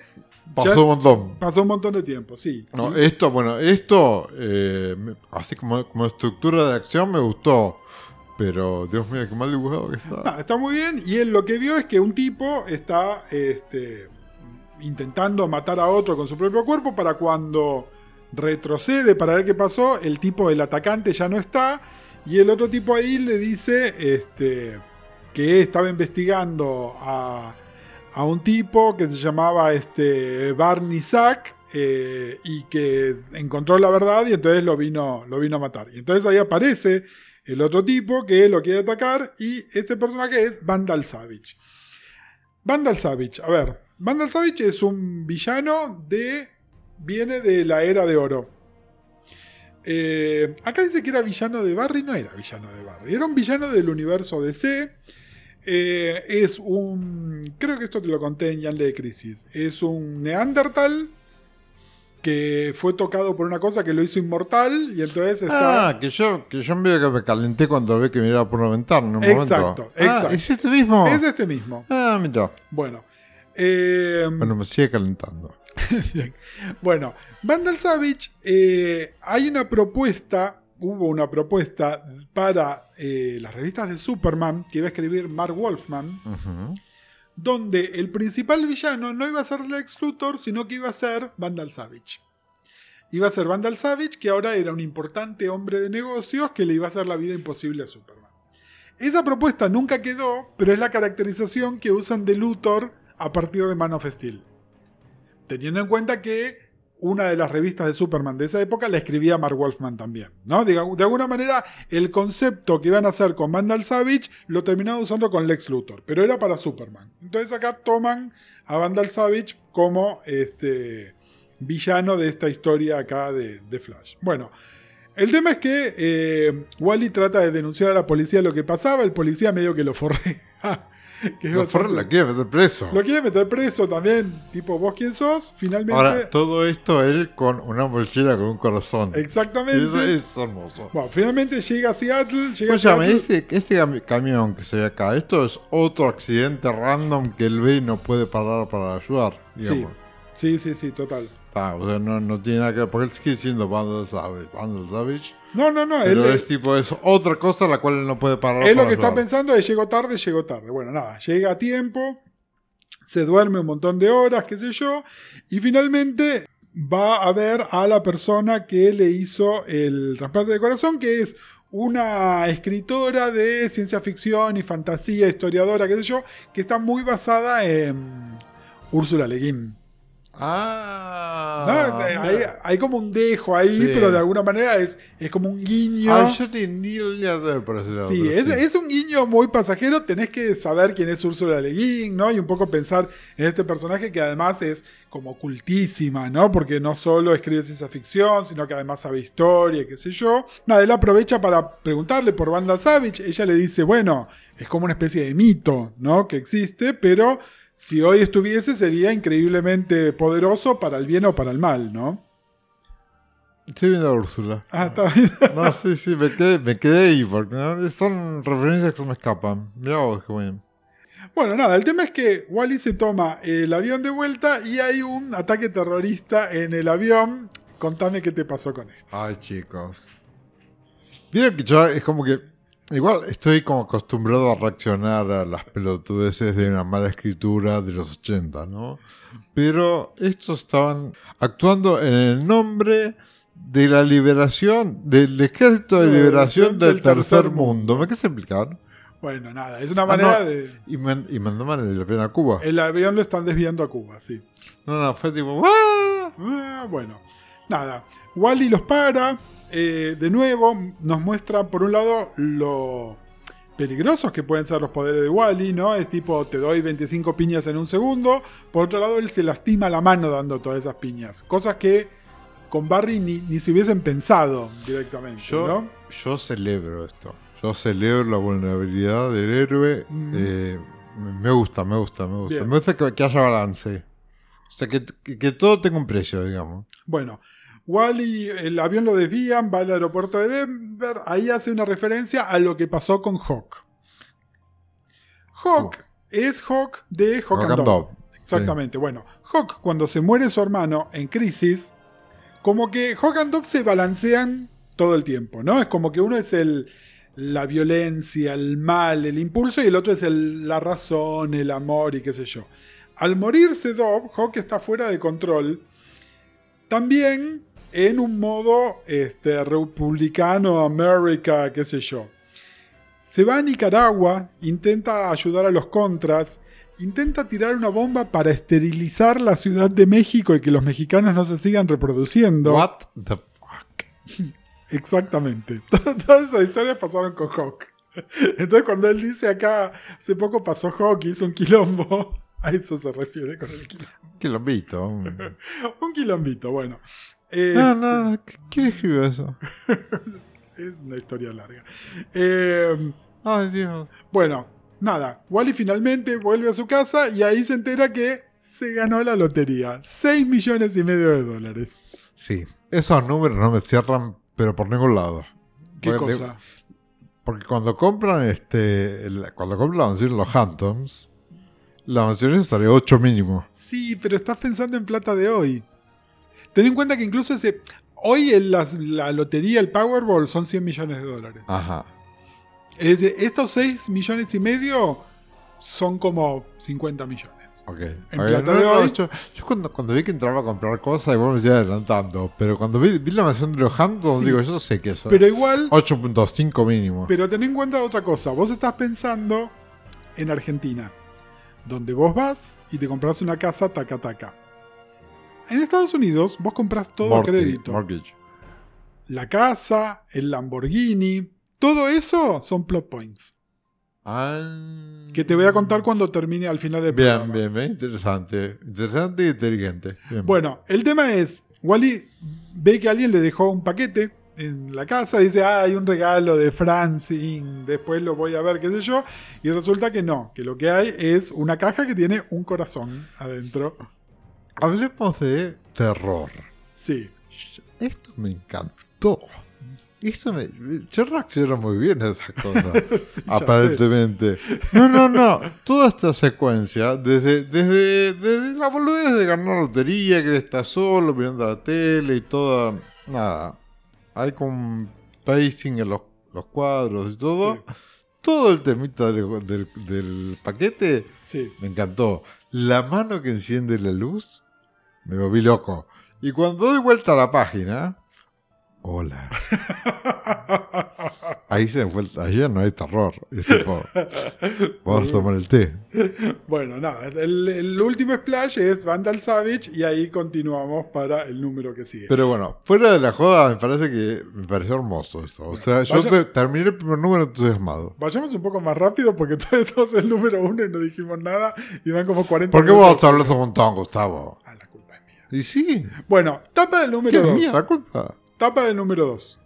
S1: Pasó un montón.
S2: Pasó un montón de tiempo, sí.
S1: No, esto, bueno, esto, eh, así como, como estructura de acción me gustó. Pero, Dios mío, qué mal dibujado que está.
S2: Ah, está muy bien. Y él lo que vio es que un tipo está este, intentando matar a otro con su propio cuerpo para cuando retrocede para ver qué pasó, el tipo, el atacante ya no está. Y el otro tipo ahí le dice este, que estaba investigando a, a un tipo que se llamaba este, Barney Sack. eh, y que encontró la verdad y entonces lo vino, lo vino a matar. Y entonces ahí aparece el otro tipo que lo quiere atacar y este personaje es Vandal Savage. Vandal Savage, a ver, Vandal Savage es un villano de... viene de la era de oro. Eh, acá dice que era villano de Barry, no era villano de Barry, era un villano del universo DC. Eh, es un... creo que esto te lo conté en Yanle de Crisis. Es un Neandertal que fue tocado por una cosa que lo hizo inmortal y entonces está...
S1: Ah, que yo, que yo medio que me calenté cuando ve que miraba por una ventana en un
S2: Exacto,
S1: momento. Ah,
S2: exacto.
S1: ¿es este mismo?
S2: Es este mismo.
S1: Ah, mira.
S2: Bueno. eh,
S1: Bueno, me sigue calentando. <laughs>
S2: bien. Bueno, Vandal Savage, eh, hay una propuesta, hubo una propuesta para eh, las revistas de Superman que iba a escribir Mark Wolfman,
S1: Ujú.
S2: Donde el principal villano no iba a ser Lex Luthor, sino que iba a ser Vandal Savage. Iba a ser Vandal Savage, que ahora era un importante hombre de negocios que le iba a hacer la vida imposible a Superman. Esa propuesta nunca quedó, pero es la caracterización que usan de Luthor a partir de Man of Steel. Teniendo en cuenta que una de las revistas de Superman de esa época la escribía Mark Wolfman también. ¿no? De, de alguna manera, el concepto que iban a hacer con Vandal Savage lo terminaron usando con Lex Luthor, pero era para Superman. Entonces acá toman a Vandal Savage como este villano de esta historia acá de, Flash. Bueno, el tema es que eh, Wally trata de denunciar a la policía lo que pasaba, el policía medio que lo forrea. <laughs> que
S1: Lo
S2: bastante-
S1: la quiere meter preso.
S2: lo quiere meter preso también, tipo, ¿vos quién sos? Finalmente.
S1: Ahora, todo esto él con una mochila con un corazón.
S2: exactamente.
S1: Eso es hermoso.
S2: Bueno, finalmente llega a Seattle. Llega a
S1: Escúchame,
S2: Seattle.
S1: este, este cami- camión que se ve acá, esto es otro accidente random que él ve y no puede parar para ayudar, digamos.
S2: Sí, sí, sí, total.
S1: Ah, o sea, no, no tiene nada que ver, porque él sigue siendo Vandal Savage, Vandal Savage
S2: No, no, no. Él,
S1: pero es tipo, es otra cosa a la cual él no puede parar
S2: él lo que está pensando es: llegó tarde, llegó tarde. Bueno, nada, llega a tiempo. Se duerme un montón de horas, qué sé yo. Y finalmente va a ver a la persona que le hizo el trasplante de corazón, que es una escritora de ciencia ficción y fantasía, historiadora, qué sé yo, que está muy basada en Úrsula Le Guin.
S1: Ah,
S2: ¿no? hay, hay como un dejo ahí,
S1: Sí.
S2: pero de alguna manera es, es como un guiño.
S1: Ah, yo ni, ni debe parecer algo,
S2: Sí, es, es un guiño muy pasajero. Tenés que saber quién es Úrsula Le Guin, ¿no? Y un poco pensar en este personaje que además es como cultísima, ¿no? Porque no solo escribe ciencia ficción, sino que además sabe historia, qué sé yo. Nada, él aprovecha para preguntarle por Vandal Savage. Ella le dice, bueno, es como una especie de mito, ¿no? Que existe, pero si hoy estuviese sería increíblemente poderoso para el bien o para el mal, ¿no?
S1: Estoy viendo a Úrsula.
S2: Ah, está bien. <laughs>
S1: No, sí, sí, me quedé, me quedé ahí, porque ¿no? son referencias que se me escapan. Mirá vos, qué bien.
S2: Bueno, nada, el tema es que Wally se toma el avión de vuelta y hay un ataque terrorista en el avión. Contame qué te pasó con esto.
S1: Ay, chicos. Vieron que yo es como que. Igual estoy como acostumbrado a reaccionar a las pelotudeces de una mala escritura de los 80, ¿no? Pero estos estaban actuando en el nombre de la liberación, del ejército de liberación del, tercer,
S2: tercer
S1: mundo. ¿Me qué explicar?
S2: Bueno, nada, es una manera
S1: Ah, no.
S2: de...
S1: Y, man- y mandaban el avión a Cuba.
S2: El avión lo están desviando a Cuba, sí.
S1: No, no, fue tipo. ¡ah!
S2: Ah, bueno, nada. Wally los para. Eh, de nuevo, nos muestra por un lado lo peligrosos que pueden ser los poderes de Wally, ¿no? Es tipo, te doy 25 piñas en un segundo. Por otro lado, él se lastima la mano dando todas esas piñas. Cosas que con Barry ni, ni se hubiesen pensado directamente,
S1: Yo,
S2: ¿no?
S1: yo celebro esto. Yo celebro la vulnerabilidad del héroe.
S2: Mm.
S1: Eh, me- gusta, me gusta, me gusta.
S2: Bien.
S1: Me gusta que, que haya balance. O sea, que, que- que todo tenga un precio, digamos.
S2: Bueno, Wally, el avión lo desvían, va al aeropuerto de Denver, ahí hace una referencia a lo que pasó con Hawk. Hawk es Hawk de Hawk,
S1: Hawk
S2: and Dove.
S1: Dove.
S2: Exactamente. Bueno, Hawk, cuando se muere su hermano en Crisis, como que Hawk and Dove se balancean todo el tiempo, ¿no? Es como que uno es el, la violencia, el mal, el impulso, y el otro es el- la razón, el amor y qué sé yo. Al morirse Dove, Hawk está fuera de control. También en un modo este, republicano, América, qué sé yo. Se va a Nicaragua, intenta ayudar a los contras, intenta tirar una bomba para esterilizar la Ciudad de México y que los mexicanos no se sigan reproduciendo.
S1: What the fuck. <laughs>
S2: Exactamente. <laughs> Todas esas historias pasaron con Hawk. Entonces cuando él dice acá, hace poco pasó Hawk y hizo un quilombo, <laughs> a eso se refiere con el quilombo.
S1: Que lo visto.
S2: Un quilombito, bueno. Eh,
S1: No, no, ¿quién escribió eso? <laughs>
S2: Es una historia larga. Eh,
S1: Ay, Dios.
S2: bueno, nada. Wally finalmente vuelve a su casa y ahí se entera que se ganó la lotería. 6 millones y medio de dólares.
S1: Sí, esos números no me cierran, pero por ningún lado.
S2: ¿Qué
S1: Porque-
S2: cosa?
S1: Porque cuando compran este, el- cuando compran la mansión los Hamptons, la mansión sale 8 mínimo.
S2: Sí, pero estás pensando en plata de hoy. Ten en cuenta que incluso ese. Hoy en las- la lotería, el Powerball, son 100 millones de dólares.
S1: Ajá.
S2: Es decir, estos 6 millones y medio son como 50 millones.
S1: Ok.
S2: En
S1: Ok,
S2: plata
S1: no,
S2: de
S1: no,
S2: hoy-
S1: yo yo cuando, cuando vi que entraba a comprar cosas, igual me iba adelantando. Pero cuando vi, vi la mansión de los Hamptons,
S2: Sí.
S1: digo, yo sé que eso.
S2: Pero igual,
S1: 8.5 mínimo.
S2: pero ten en cuenta otra cosa. Vos estás pensando en Argentina, donde vos vas y te compras una casa taca taca. En Estados Unidos, vos compras todo
S1: Mortgage,
S2: crédito.
S1: mortgage.
S2: La casa, el Lamborghini, todo eso son plot points.
S1: Ah.
S2: Que te voy a contar cuando termine al final del
S1: Bien,
S2: programa.
S1: bien, bien, interesante. Interesante y inteligente. Bien.
S2: Bueno, el tema es, Wally ve que alguien le dejó un paquete en la casa, dice, ah, hay un regalo de Francine, después lo voy a ver, qué sé yo, y resulta que no, que lo que hay es una caja que tiene un corazón adentro.
S1: Hablemos de terror.
S2: Sí.
S1: Esto me encantó. Esto me. Yo reacciono muy bien a esas cosas. <laughs>
S2: Sí,
S1: aparentemente. No, no, no. Toda esta secuencia, desde, desde, desde la boludez de ganar lotería, que él está solo mirando la tele y toda. Nada. Hay como pacing en los, los cuadros y todo.
S2: Sí.
S1: Todo el temita del, del- del paquete
S2: Sí.
S1: me encantó. La mano que enciende la luz, me volví loco. Y cuando doy vuelta a la página, hola. <laughs> Ahí se ahí ya no hay terror. Es tipo, vamos a tomar el té.
S2: Bueno, nada, el, el último splash es Vandal Savage y ahí continuamos para el número que sigue.
S1: Pero bueno, fuera de la joda, me parece que me pareció hermoso esto. O sea, yo
S2: vaya-
S1: te- terminé el primer número entusiasmado.
S2: Vayamos un poco más rápido porque <laughs> estamos en el número uno y no dijimos nada y van como 40
S1: ¿Por qué
S2: minutos.
S1: vos hablas un montón, Gustavo?
S2: Ah, la.
S1: Y sí,
S2: Bueno, tapa del
S1: ¿qué
S2: número
S1: es
S2: 2.
S1: mía la culpa?
S2: Tapa del número 2.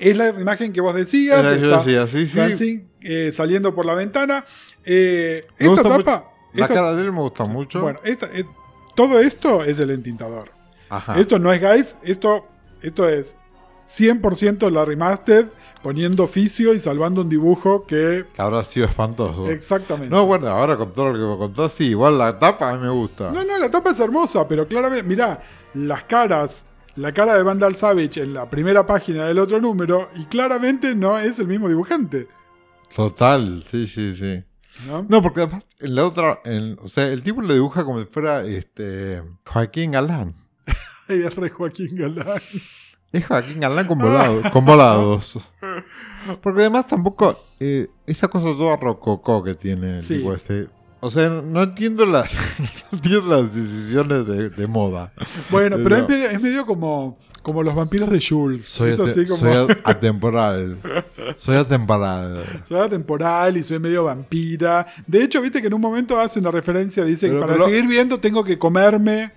S2: Es la imagen que vos decías. Está
S1: decía, sí, sí.
S2: Eh, saliendo por la ventana. Eh, esta tapa.
S1: La
S2: esta-
S1: cara de él me gusta mucho.
S2: bueno, esta- eh, todo esto es el entintador.
S1: Ajá.
S2: Esto no es guys, esto, esto es 100% la remastered, poniendo oficio y salvando un dibujo que.
S1: Que habrá sido espantoso.
S2: Exactamente.
S1: No, bueno, ahora con todo lo que me contás, sí, igual la tapa a mí me gusta.
S2: No, no, la tapa es hermosa, pero claramente, mirá, las caras, la cara de Vandal Savage en la primera página del otro número, y claramente no es el mismo dibujante.
S1: Total, sí, sí, sí.
S2: ¿no?
S1: No, porque además en la otra, en- o sea, el tipo lo dibuja como si fuera este Joaquín Galán.
S2: Ay, <laughs> es re Joaquín Galán.
S1: Es Joaquín Galán con volados. con volados. Porque además tampoco, eh, esa cosa toda rococó que tiene el
S2: Sí.
S1: tipo este. O sea, no entiendo, la, <laughs> no entiendo las decisiones de, de moda.
S2: Bueno, pero
S1: No.
S2: es, medio, es medio como, como los vampiros de Jules.
S1: Soy,
S2: es así como. <laughs>
S1: soy atemporal. Soy atemporal.
S2: Soy temporal y soy medio vampira. De hecho, viste que en un momento hace una referencia, dice
S1: Pero-
S2: que para
S1: pero-
S2: seguir viendo tengo que comerme,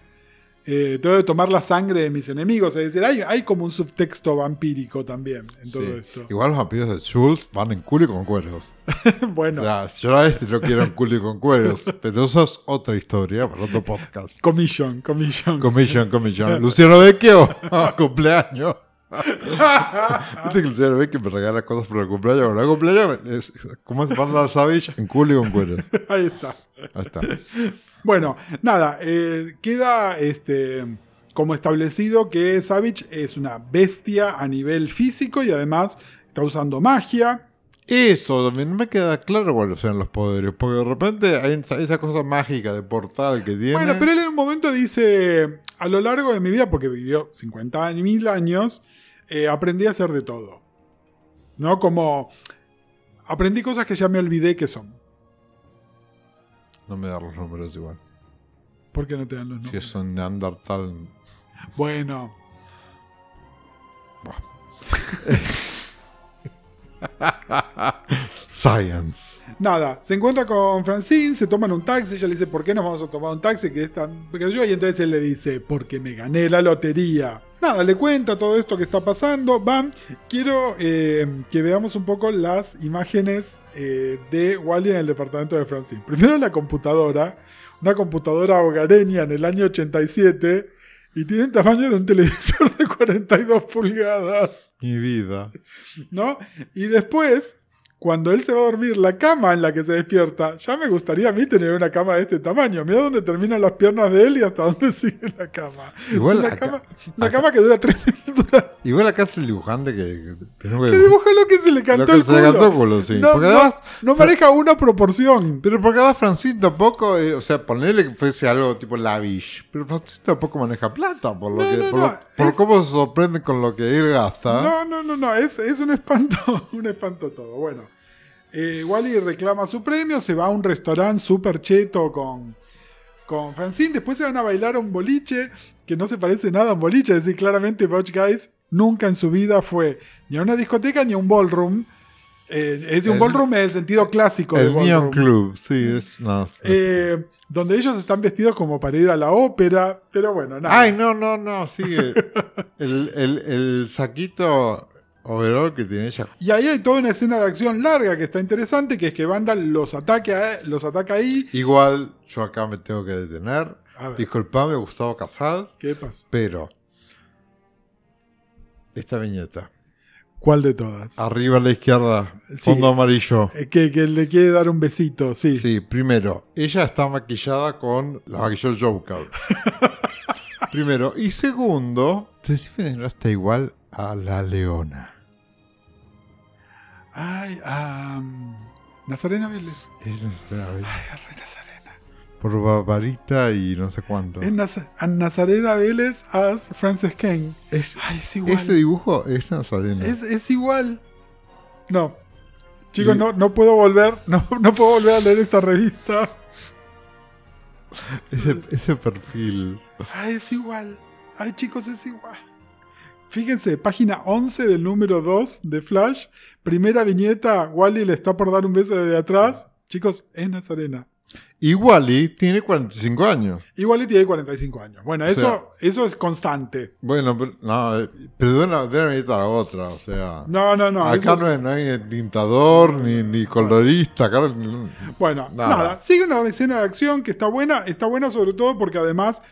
S2: eh, tengo que tomar la sangre de mis enemigos. Es decir, hay, hay como un subtexto vampírico también en todo
S1: Sí.
S2: esto.
S1: Igual los vampiros de Schultz van en culo y con cueros. <laughs>
S2: bueno,
S1: O sea, yo a este lo quiero en culo y con cueros. Pero eso es otra historia para otro podcast.
S2: commission, commission.
S1: Commission, commission. <laughs> Luciano Vecchio, <laughs> cumpleaños. Viste que el señor ve que me regala cosas por el cumpleaños. Cuando el cumpleaños, es, como es Vandal Savage en culo y con cueros.
S2: Ahí está.
S1: Ahí está.
S2: Bueno, nada, eh, queda este, como establecido que Savage es una bestia a nivel físico y además está usando magia.
S1: Eso también no me queda claro cuáles sean los poderes, porque de repente hay esa, cosa mágica de portal que tiene.
S2: Bueno, pero él en un momento dice, a lo largo de mi vida, porque vivió 50 mil años, eh, aprendí a hacer de todo. ¿No? Como aprendí cosas que ya me olvidé que son.
S1: No me dan los números igual.
S2: ¿Por qué no te dan los
S1: Si
S2: nombres?
S1: es un Neandertal.
S2: Bueno, <laughs>
S1: Science.
S2: Nada, se encuentra con Francine, se toman un taxi, ella le dice, ¿por qué nos vamos a tomar un taxi? Que es tan? Y entonces él le dice, porque me gané la lotería. Nada, le cuenta todo esto que está pasando. Van, quiero eh, que veamos un poco las imágenes eh, de Wally en el departamento de Francine. Primero la computadora, una computadora hogareña en el año 87, y tiene el tamaño de un televisor de 42 pulgadas.
S1: Mi vida.
S2: ¿no? Y después, cuando él se va a dormir, la cama en la que se despierta, ya me gustaría a mí tener una cama de este tamaño. Mira dónde terminan las piernas de él y hasta dónde <laughs> sigue la cama.
S1: Igual
S2: Es una,
S1: acá-
S2: cama, una
S1: acá-
S2: cama que dura tres minutos.
S1: Igual acá es el dibujante que, que
S2: dibuja lo que se le cantó el
S1: se le
S2: culo.
S1: cantó culo, sí.
S2: No,
S1: Porque
S2: no-
S1: además-
S2: no maneja una proporción.
S1: Pero porque además Francine tampoco, eh, o sea, ponerle que fuese algo tipo lavish, pero Francine tampoco maneja plata, por lo
S2: No,
S1: que, por, lo- por cómo se sorprende con lo que él gasta.
S2: No, no, no, no, es, es un espanto, <laughs> un espanto todo. Bueno, eh, Wally reclama su premio, se va a un restaurante súper cheto con, con Francine, después se van a bailar a un boliche que no se parece nada a un boliche, es decir, claramente Butch Guys nunca en su vida fue ni a una discoteca ni a un ballroom. Eh, es un
S1: El-
S2: ballroom en el sentido clásico
S1: el Neon
S2: ballroom.
S1: Club, sí, es. No,
S2: Eh, donde ellos están vestidos como para ir a la ópera, pero bueno, nada.
S1: Ay, no, no, no, sigue. el, el, el saquito overall que tiene ella.
S2: Y ahí hay toda una escena de acción larga que está interesante, que es que Vandal los ataca, los ataca ahí.
S1: Igual, yo acá me tengo que detener. Disculpame, Gustavo Casals,
S2: ¿qué pasa?
S1: pero. Esta viñeta.
S2: ¿Cuál de todas?
S1: Arriba a la izquierda,
S2: Sí.
S1: fondo amarillo.
S2: Eh, Que, que le quiere dar un besito, sí.
S1: Sí, primero, ella está maquillada con la maquilló Joker. <laughs> primero. Y segundo, decime no está igual a la leona.
S2: Ay, am, Nazarena Vélez.
S1: Es una vez-
S2: Ay, re Nazarena.
S1: Por Barbarita y no sé cuánto.
S2: Es Naz- Nazarena Vélez as Frances Kane.
S1: Es-
S2: Ay, es igual.
S1: ese dibujo es Nazarena.
S2: Es, es igual. No. Chicos,
S1: Y-
S2: no, no puedo volver. <laughs> No, no puedo volver a leer esta revista.
S1: Ese, ese perfil.
S2: Ay, es igual. Ay, chicos, es igual. Fíjense, página 11 del número 2 de Flash. Primera viñeta, Wally le está por dar un beso desde atrás. Chicos, es Nazarena.
S1: Y Wally tiene 45 años.
S2: Y Wally tiene 45 años. Bueno, eso,
S1: sea-
S2: eso es constante.
S1: Bueno, pero, no, eh, pero de una, de una viñeta a la otra, o sea.
S2: No, no, no.
S1: acá no, hay, no hay ni tintador, ni, ni colorista. Acá, no-
S2: Bueno,
S1: Nada.
S2: nada. Sigue una escena de acción que está buena. Está buena sobre todo porque además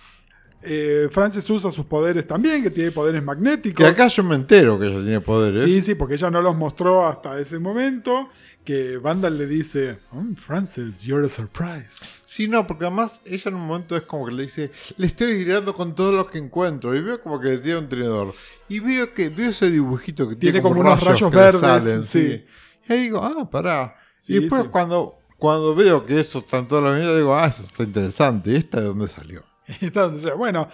S2: eh, Frances usa sus poderes también, que tiene poderes magnéticos.
S1: que acá yo me entero que ella tiene poderes.
S2: Sí, sí, porque ella no los mostró hasta ese momento. Que Vandal le dice, "Oh, Frances, you're a surprise.
S1: Sí, no, porque además ella en un momento es como que le dice, le estoy tirando con todo lo que encuentro. Y veo como que le tira un tenedor. Y veo que veo ese dibujito que tiene,
S2: Tiene como unos rayos verdes, sí.
S1: Y ahí digo, ah, pará.
S2: Sí,
S1: y después
S2: sí.
S1: cuando, cuando veo que eso está en toda la vida, digo, ah, eso está interesante. ¿Y esta de dónde salió? <laughs>
S2: Bueno,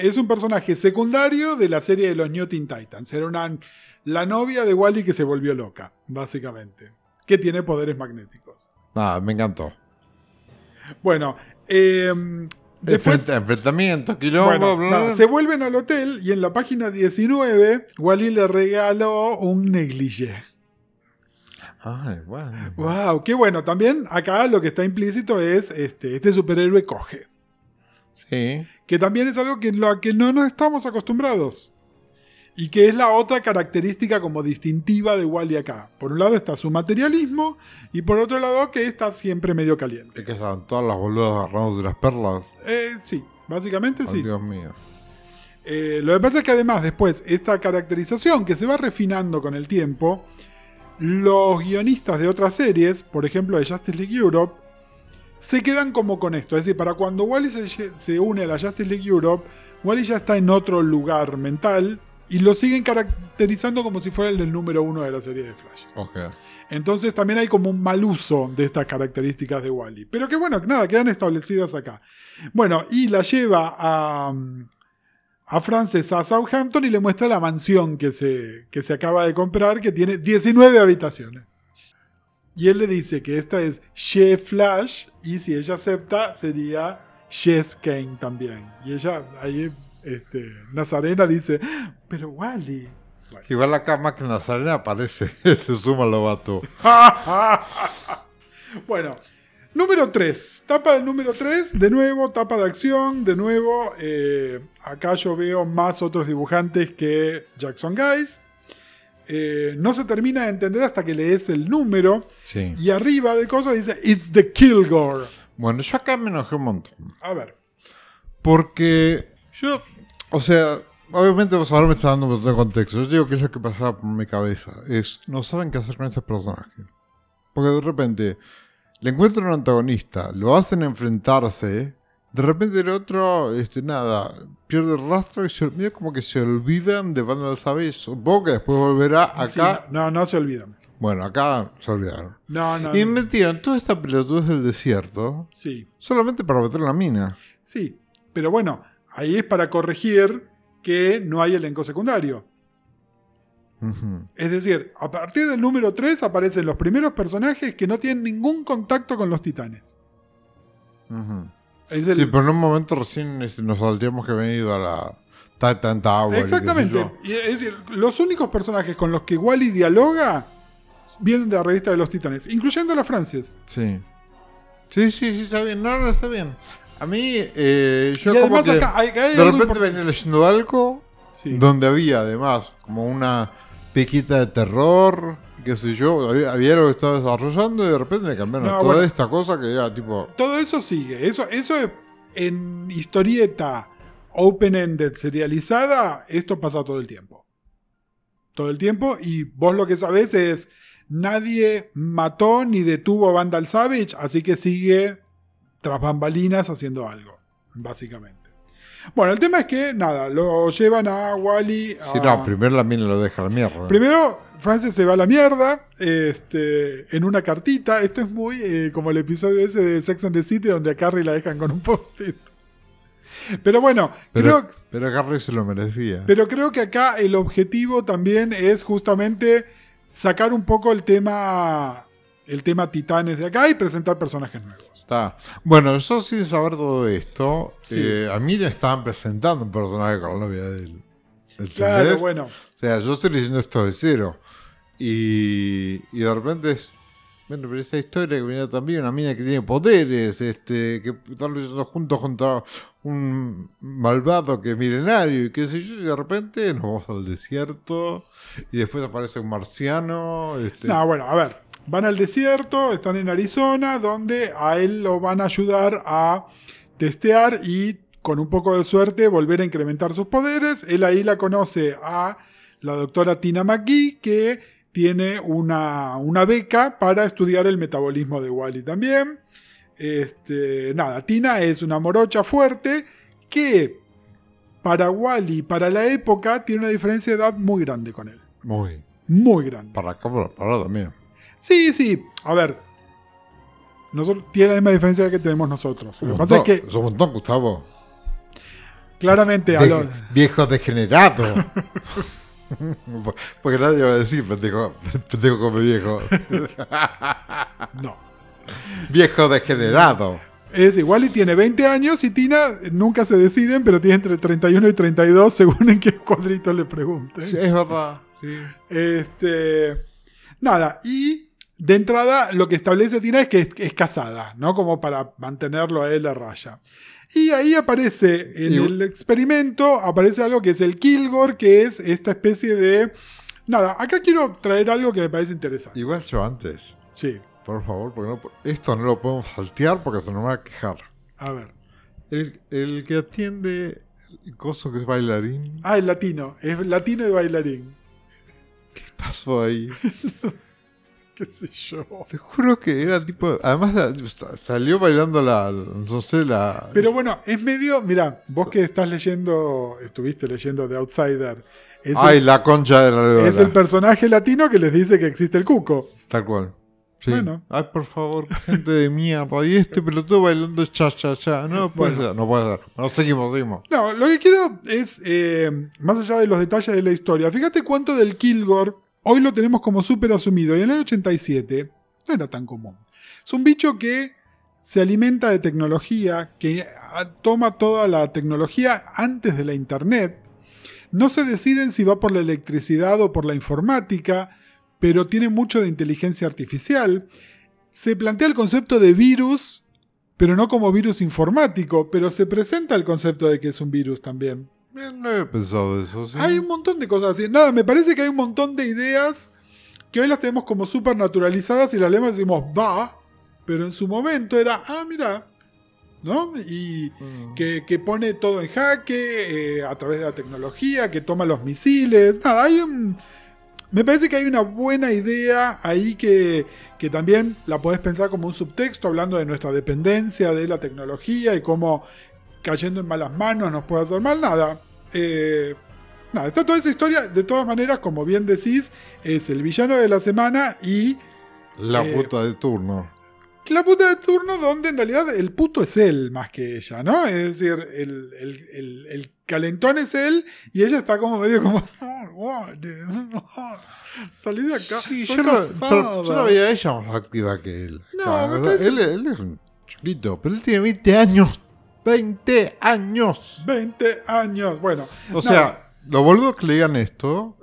S2: es un personaje secundario de la serie de los New Teen Titans. Era una, la novia de Wally que se volvió loca, básicamente. Que tiene poderes magnéticos.
S1: Nada, me encantó.
S2: Bueno, eh, después...
S1: Enfrenta- enfrentamiento, quilombo,
S2: Bueno,
S1: bla,
S2: se vuelven al hotel y en la página 19 Wally le regaló un negligé.
S1: Ay, bueno.
S2: Wow, qué bueno. También acá lo que está implícito es este, este superhéroe coge.
S1: Sí.
S2: Que también es algo que lo que no nos estamos acostumbrados. Y que es la otra característica como distintiva de Wally acá. Por un lado está su materialismo y por otro lado que está siempre medio caliente.
S1: que estaban todas las boludas agarrados de las perlas.
S2: Eh, sí, básicamente sí.
S1: Dios mío.
S2: Eh, lo que pasa es que además después esta caracterización que se va refinando con el tiempo, los guionistas de otras series, por ejemplo de Justice League Europe, se quedan como con esto. Es decir, para cuando Wally se, se une a la Justice League Europe, Wally ya está en otro lugar mental y lo siguen caracterizando como si fuera el del número uno de la serie de Flash. Entonces también hay como un mal uso de estas características de Wally. Pero que bueno, que nada, quedan establecidas acá. Bueno, y la lleva a, a Frances a Southampton y le muestra la mansión que se, que se acaba de comprar, que tiene 19 habitaciones. Y él le dice que esta es She Flash y si ella acepta sería Yes Kane también. Y ella ahí, este, Nazarena dice, pero Wally.
S1: Igual acá más que Nazarena aparece, <laughs> este suma Lobato. <laughs>
S2: bueno, número 3. Tapa del número 3, de nuevo, tapa de acción, de nuevo. eh, acá yo veo más otros dibujantes que Jackson Guys. Eh, no se termina de entender hasta que lees el número.
S1: Sí.
S2: Y arriba de cosas dice It's the Kilgore.
S1: Bueno, yo acá me enojé un montón.
S2: A ver.
S1: Porque yo, o sea, obviamente vos ahora me está dando un montón de contexto. Yo digo que es lo que pasaba por mi cabeza. Es, no saben qué hacer con este personaje. Porque de repente le encuentran un antagonista, lo hacen enfrentarse. De repente el otro, este, nada, pierde el rastro y se, medio como que se olvidan de Vandal Savage. Supongo que después volverá acá.
S2: Sí, no, no se olvidan.
S1: Bueno, acá se olvidaron.
S2: No, no.
S1: Y
S2: no.
S1: metieron toda esta pelotudez del desierto
S2: Sí,
S1: solamente para meter la mina.
S2: sí. Pero bueno, ahí es para corregir que no hay elenco secundario. Es decir, a partir del número 3 aparecen los primeros personajes que no tienen ningún contacto con los titanes.
S1: Ujú.
S2: Es el-
S1: Sí, pero en un momento recién este, nos salteamos que habían ido a la Titan Tower.
S2: Exactamente. Y es decir, los únicos personajes con los que Wally dialoga vienen de la revista de los titanes, incluyendo a la Frances.
S1: Sí. Sí, sí, sí, está bien. No, no, está bien. A mí, eh, yo
S2: y
S1: como que
S2: acá hay, hay
S1: de repente venía leyendo algo
S2: Sí.
S1: donde había además como una piquita de terror, qué sé yo, había, había algo que estaba desarrollando y de repente me cambiaron
S2: No,
S1: toda
S2: bueno.
S1: esta cosa que era tipo...
S2: Todo eso sigue. Eso, eso es- en historieta open-ended serializada, esto pasa todo el tiempo. Todo el tiempo. Y vos lo que sabés es. Nadie mató ni detuvo a Vandal Savage, así que sigue tras bambalinas haciendo algo, básicamente. Bueno, el tema es que, nada, lo llevan a Wally.
S1: Sí,
S2: a-
S1: no, primero la mina lo deja a la mierda.
S2: Primero, Francis se va a la mierda este, en una cartita. Esto es muy eh, como el episodio ese de Sex and the City donde a Carrie la dejan con un post-it. Pero bueno,
S1: pero,
S2: creo,
S1: pero Harry se lo merecía.
S2: pero creo que acá el objetivo también es justamente sacar un poco el tema, el tema titanes de acá y presentar personajes nuevos.
S1: Está. Bueno, yo sin saber todo esto,
S2: Sí.
S1: eh, a mí le estaban presentando un personaje con la novia de él. ¿Entendés?
S2: Claro, bueno.
S1: O sea, yo estoy leyendo esto de cero. Y, y de repente es. Bueno, pero esa historia que venía también, una mina que tiene poderes, este, que están luchando juntos contra un malvado que es milenario y qué sé yo, y de repente nos vamos al desierto y después aparece un marciano. Este,
S2: No, bueno, a ver. Van al desierto, están en Arizona, donde a él lo van a ayudar a testear y con un poco de suerte volver a incrementar sus poderes. Él ahí la conoce a la doctora Tina McGee, que tiene una, una beca para estudiar el metabolismo de Wally también. Este, nada, Tina es una morocha fuerte que para Wally, para la época, tiene una diferencia de edad muy grande con él.
S1: Muy.
S2: Muy grande.
S1: Para acá, para, para también.
S2: Sí, sí. A ver. Nosotros, tiene la misma diferencia que tenemos nosotros. Lo que pasa es que
S1: es un montón, Gustavo.
S2: claramente a
S1: De-
S2: los-
S1: Viejo degenerado. <laughs> Porque nadie va a decir pendejo, pendejo come viejo. <laughs>
S2: No.
S1: Viejo degenerado.
S2: Es igual y tiene 20 años y Tina nunca se deciden, pero tiene entre 31 y 32 <laughs> según en qué cuadrito le pregunten.
S1: Sí, es verdad. sí.
S2: Este. Nada, y de entrada lo que establece Tina es que es, es casada, ¿no? Como para mantenerlo a él a raya. Y ahí aparece, en el experimento, aparece algo que es el Kilgore, que es esta especie de. Nada, acá quiero traer algo que me parece interesante.
S1: Igual yo antes,
S2: Sí,
S1: por favor, porque no esto no lo podemos saltear porque se nos va a quejar.
S2: a ver.
S1: El, el que atiende coso que es bailarín.
S2: Ah, el latino. Es latino y bailarín.
S1: ¿Qué pasó ahí? <laughs> <laughs>
S2: ¿Qué sé yo?
S1: Te juro que era tipo. Además, salió bailando la. No sé, la.
S2: Pero bueno, es medio. Mira, vos que estás leyendo. Estuviste leyendo The Outsider. Es,
S1: Ay,
S2: el,
S1: la concha de la
S2: es el personaje latino que les dice que existe el cuco.
S1: Tal cual. Sí.
S2: Bueno.
S1: Ay, por favor, gente de mierda. Y este pelotudo bailando cha cha cha. No puede
S2: Bueno.
S1: ser, no puede ser. Bueno, seguimos, seguimos.
S2: No, lo que quiero es, eh, más allá de los detalles de la historia, fíjate cuánto del Kilgore hoy lo tenemos como súper asumido y en el 87 no era tan común. Es un bicho que se alimenta de tecnología, que toma toda la tecnología antes de la Internet. No se deciden si va por la electricidad o por la informática, pero tiene mucho de inteligencia artificial. Se plantea el concepto de virus, pero no como virus informático, pero se presenta el concepto de que es un virus también.
S1: No había pensado eso, sí.
S2: Hay un montón de cosas así. Nada, me parece que hay un montón de ideas que hoy las tenemos como súper naturalizadas y las leemos y decimos, va, pero en su momento era, ah, mira, ¿no? Y
S1: Mm.
S2: que, que pone todo en jaque eh, a través de la tecnología, que toma los misiles. Nada, hay un. Me parece que hay una buena idea ahí que, que también la podés pensar como un subtexto, hablando de nuestra dependencia de la tecnología y cómo cayendo en malas manos nos puede hacer mal. Nada. eh, nada, está toda esa historia. De todas maneras, como bien decís, es el villano de la semana y
S1: La
S2: eh,
S1: puta de turno.
S2: la puta de turno donde en realidad el puto es él más que ella, ¿no? Es decir, el, el- el- el calentón es él y ella está como medio como... "Oh, <laughs> what? Salí de acá,
S1: Sí,
S2: soy
S1: yo, lo,
S2: casada".
S1: pero yo veía a ella más activa que él.
S2: No, parece-
S1: él, él es un chiquito, pero él tiene 20 años. 20 años.
S2: 20 años. Bueno,
S1: O sea, los boludos que le digan esto,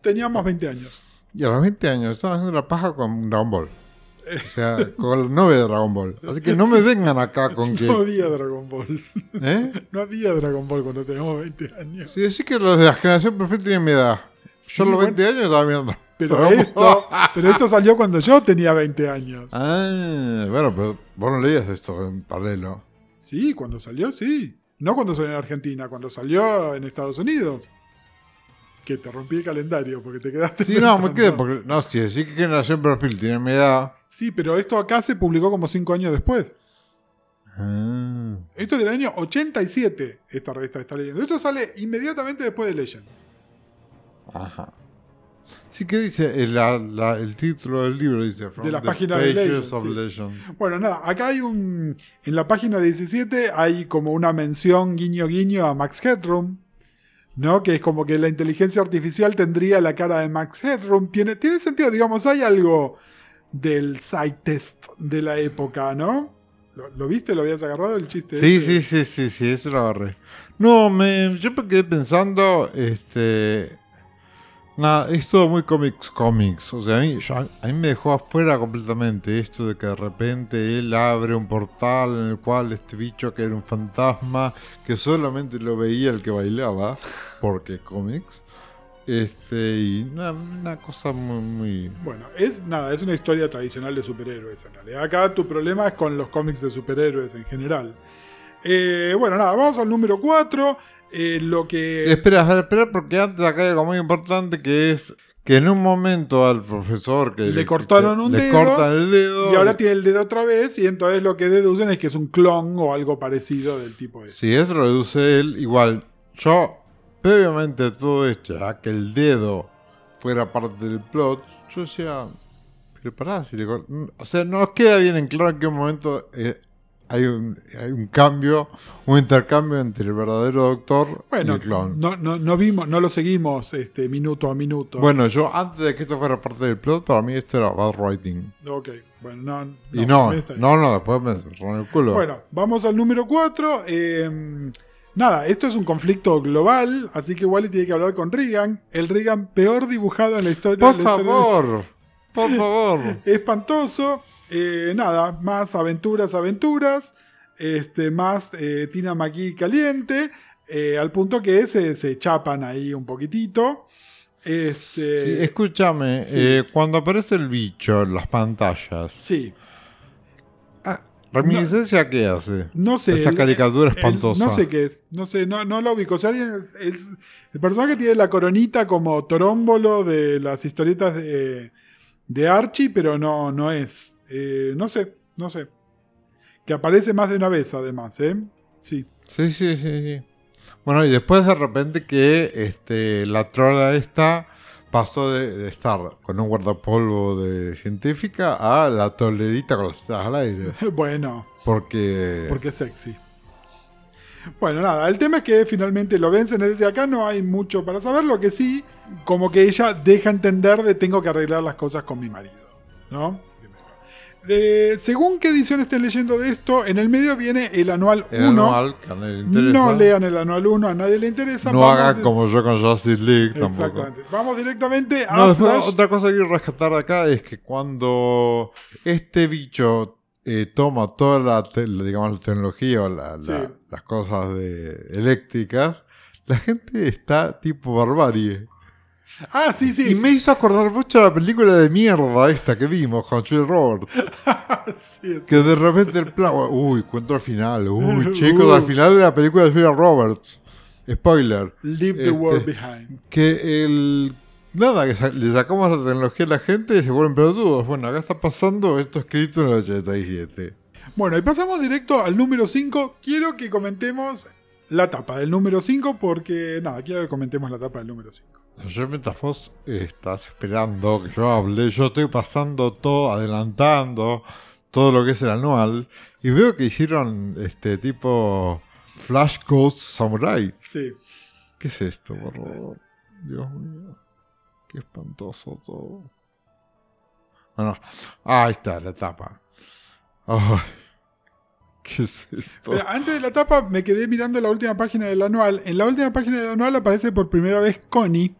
S2: teníamos 20 años.
S1: y a los 20 años estaban haciendo la paja con Dragon Ball. O sea, con la novia de Dragon Ball. Así que no me vengan acá con <laughs> que.
S2: No había Dragon Ball.
S1: ¿Eh?
S2: No había Dragon Ball cuando teníamos 20 años.
S1: Sí, decir que los de la generación perfecta tienen mi edad. Yo a los 20 años estaba mirando.
S2: Pero esto, pero esto salió cuando yo tenía 20 años.
S1: Ah, bueno, pero vos no leías esto en paralelo.
S2: Sí, cuando salió, sí. No cuando salió en Argentina, cuando salió en Estados Unidos. Que te rompí el calendario porque te quedaste.
S1: Sí, no, me quedé, porque. No, si decís que generación perfil tiene mi edad.
S2: Sí, pero esto acá se publicó como 5 años después.
S1: Ah.
S2: Esto es del año 87, esta revista está leyendo. Esto sale inmediatamente después de Legends.
S1: Ajá. Sí, que dice el, la- la- el título del libro? Dice From
S2: De la
S1: the
S2: página de
S1: Pages
S2: Legend,
S1: of
S2: sí.
S1: Legend.
S2: Bueno, nada, acá hay un. En la página 17 hay como una mención guiño guiño a Max Headroom. ¿No? Que es como que la inteligencia artificial tendría la cara de Max Headroom. Tiene, tiene sentido, digamos, hay algo del side test de la época, ¿no? ¿Lo, lo viste? ¿Lo habías agarrado el chiste?
S1: Sí,
S2: ese?
S1: sí, sí, sí, sí, eso lo agarré. No, me, yo me quedé pensando, este... Nada, es todo muy cómics, cómics. O sea, a mí, yo- a mí me dejó afuera completamente esto de que de repente él abre un portal en el cual este bicho que era un fantasma, que solamente lo veía el que bailaba, porque cómics. Este, y una, una cosa muy, muy...
S2: Bueno, es nada, es una historia tradicional de superhéroes en realidad. Acá tu problema es con los cómics de superhéroes en general. Eh, bueno, nada, vamos al número 4. Lo que.
S1: Espera, espera, espera, porque antes acá hay algo muy importante que es que en un momento al profesor que
S2: Le cortaron
S1: que
S2: un
S1: le
S2: dedo,
S1: cortan el dedo
S2: Y ahora tiene el dedo otra vez, y entonces lo que deducen es que es un clon o algo parecido del tipo ese.
S1: Si eso lo reduce él, igual yo previamente a todo esto, ya que el dedo fuera parte del plot, yo decía, pero pará, si le o sea, no queda bien en claro en qué momento eh, hay, un, hay un cambio, un intercambio entre el verdadero doctor y el clon.
S2: no, no, no vimos, no lo seguimos este, minuto a minuto.
S1: Bueno, yo antes de que esto fuera parte del plot, para mí esto era bad writing.
S2: Ok, bueno, no.
S1: Y no,
S2: está bien.
S1: no, no, después me cerraron el culo.
S2: Bueno, vamos al número 4. nada, esto es un conflicto global, así que Wally tiene que hablar con Regan. El Regan peor dibujado en la historia.
S1: por
S2: la historia de-
S1: favor, por favor. <laughs>
S2: espantoso. Eh, nada, más aventuras, aventuras. Este, más eh, Tina McGee caliente. eh, al punto que se, se chapan ahí un poquitito. Este,
S1: Sí, escúchame,
S2: sí.
S1: eh, cuando aparece el bicho en las pantallas,
S2: sí.
S1: ah, ¿Reminiscencia qué hace?
S2: No sé.
S1: Esa caricatura
S2: el-
S1: espantosa.
S2: no sé qué es. No sé, no, no lo ubico. O sea, el personaje tiene la coronita como torómbolo de las historietas de, de Archie, pero no, no es. Eh, no sé, no sé. Que aparece más de una vez, además, ¿eh? Sí.
S1: Sí, sí, sí, sí. Bueno, y después de repente que este, la trola esta pasó de, de estar con un guardapolvo de científica a la tolerita con tetas al aire. <laughs>
S2: bueno,
S1: Porque...
S2: porque es sexy. Bueno, nada, el tema es que finalmente lo vencen, es decir, acá no hay mucho para saber, lo que sí, como que ella deja entender de tengo que arreglar las cosas con mi marido, ¿no? De- según qué edición estén leyendo de esto, en el medio viene el anual 1.
S1: el anual, que a nadie le interesa.
S2: No lean el anual 1, a nadie le interesa.
S1: No hagan como yo con Justice League tampoco.
S2: Exactamente. Vamos directamente a
S1: No,
S2: Flash.
S1: otra cosa que quiero rescatar acá es que cuando este bicho eh, toma toda la, te- la, digamos, la tecnología o la- la-
S2: Sí.
S1: las cosas de, eléctricas, la gente está tipo barbarie.
S2: Ah, sí,
S1: Y
S2: sí.
S1: me hizo acordar mucho a la película de mierda esta que vimos con Julia Roberts. <laughs>
S2: Sí, sí.
S1: Que de repente el plan, uy, cuento al final, uy, <laughs>
S2: Uh.
S1: chicos, al final de la película de Julia Roberts. Spoiler.
S2: Leave the
S1: Este-
S2: world behind.
S1: que el nada que le sacamos la tecnología a la gente y se vuelven pelotudos bueno acá está pasando esto escrito en el 87
S2: Bueno, y pasamos directo al número 5. Quiero que comentemos la tapa del número 5 porque, nada, quiero que comentemos la tapa del número 5.
S1: Yo mientras vos estás esperando que yo hable yo estoy pasando todo adelantando todo lo que es el anual y veo que hicieron este tipo Flash Ghost Samurai
S2: Sí.
S1: ¿qué es esto por favor? Dios mío qué espantoso todo bueno ah, ahí está la tapa Ay, ¿Qué es esto?
S2: Antes de la tapa me quedé mirando la última página del anual. En la última página del anual aparece por primera vez Connie.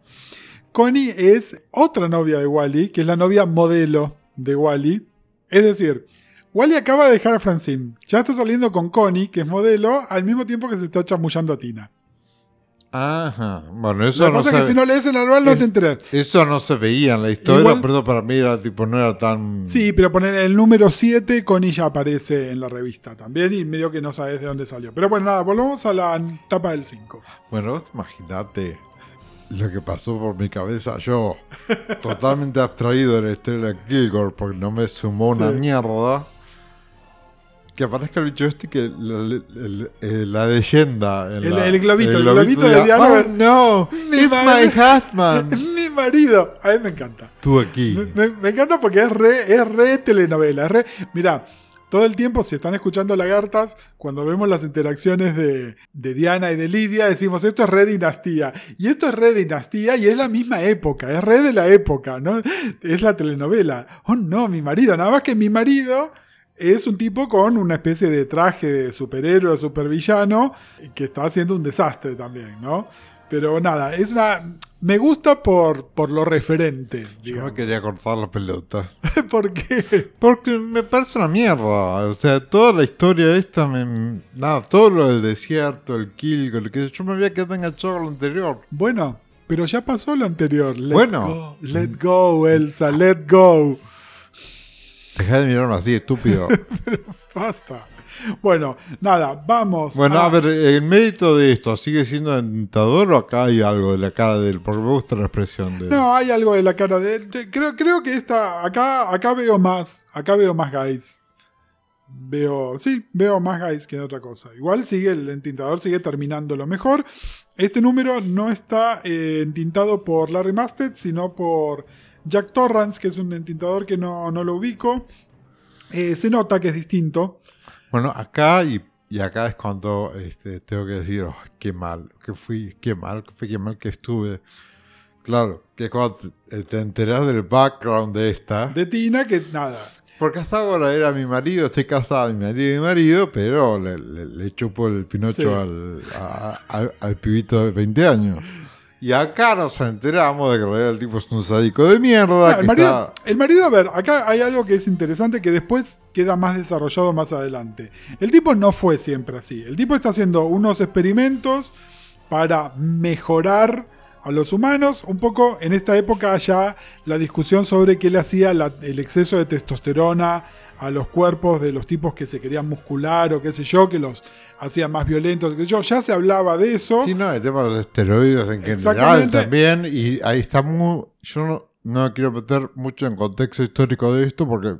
S2: Connie es otra novia de Wally, que es la novia modelo de Wally. Es decir, Wally acaba de dejar a Francine. Ya está saliendo con Connie, que es modelo, al mismo tiempo que se está chamullando a Tina.
S1: Ajá. Bueno, eso
S2: que
S1: no,
S2: es
S1: se,
S2: que si no lees el anual no
S1: es-
S2: te enteras.
S1: eso no se veía en la historia,
S2: Igual-
S1: pero para mí era tipo, no era tan.
S2: Sí, pero poner el número 7, Connie ya aparece en la revista también y medio que no sabes de dónde salió. Pero bueno, nada, volvamos a la tapa del 5.
S1: Bueno, vos imaginate lo que pasó por mi cabeza. Yo, totalmente abstraído de la historia de Kilgore, porque no me sumó una mierda. Que aparezca el bicho este que la, la- la- la leyenda. en
S2: El-
S1: la-
S2: el globito, el globito de
S1: diga,
S2: diálogo.
S1: Oh no,
S2: Mi
S1: it's my husband. <laughs>
S2: Mi marido, a mí me encanta.
S1: Tú aquí.
S2: Me, me- me encanta porque es re, es re telenovela. Es re, mirá, todo el tiempo, si están escuchando Lagartas, cuando vemos las interacciones de, de Diana y de Lidia, decimos esto es re dinastía. Y esto es re dinastía y es la misma época, es re de la época, ¿no? Es la telenovela. Oh no, mi marido, nada más que mi marido. Es un tipo con una especie de traje de superhéroe supervillano que está haciendo un desastre también, ¿no? Pero nada, es una. Me gusta por, por lo referente,
S1: Yo me
S2: digamos.
S1: quería cortar la pelota. <laughs>
S2: ¿Por qué?
S1: Porque me parece una mierda. O sea, toda la historia esta, me, nada, todo lo del desierto, el Kilgore, que yo me había quedado enganchado con lo anterior.
S2: Bueno, pero ya pasó lo anterior. Let
S1: Bueno.
S2: go, let go, Elsa, let go.
S1: Deja de mirarme así, estúpido. <laughs>
S2: Basta. Bueno, nada, vamos.
S1: bueno, a ver, el mérito de esto, ¿sigue siendo tentador o acá hay algo de la cara de él? Porque me gusta la expresión de él.
S2: No, hay algo de la cara de él. Creo, creo que esta. Acá, acá veo más. Acá veo más guys. Veo. Sí, veo más guys que en otra cosa. Igual sigue el entintador, sigue terminando lo mejor. Este número no está eh, entintado por Larry Masted, sino por Jack Torrance, que es un entintador que no, no lo ubico. Eh, se nota que es distinto.
S1: Bueno, acá y, y acá es cuando este, tengo que decir, "Oh, qué mal, que fui, qué mal, que fui, qué mal que estuve. Claro, que cuando te, te enteras del background de esta,
S2: De Tina, que nada.
S1: porque hasta ahora era mi marido, estoy casado, mi marido y mi marido, pero le, le, le chupo el pinocho
S2: Sí.
S1: al, a- al- al pibito de 20 años. Y acá nos enteramos de que en realidad el tipo es un sádico de mierda.
S2: El, marido,
S1: está-
S2: el marido, a ver, acá hay algo que es interesante que después queda más desarrollado más adelante. El tipo no fue siempre así. El tipo está haciendo unos experimentos para mejorar a los humanos. Un poco en esta época ya la discusión sobre qué le hacía la- el exceso de testosterona a los cuerpos de los tipos que se querían muscular o qué sé yo, que los hacían más violentos, sé yo. Ya se hablaba de eso.
S1: Sí, no, el tema de los esteroides en general también. Y ahí está muy. Yo no, quiero meter mucho en contexto histórico de esto porque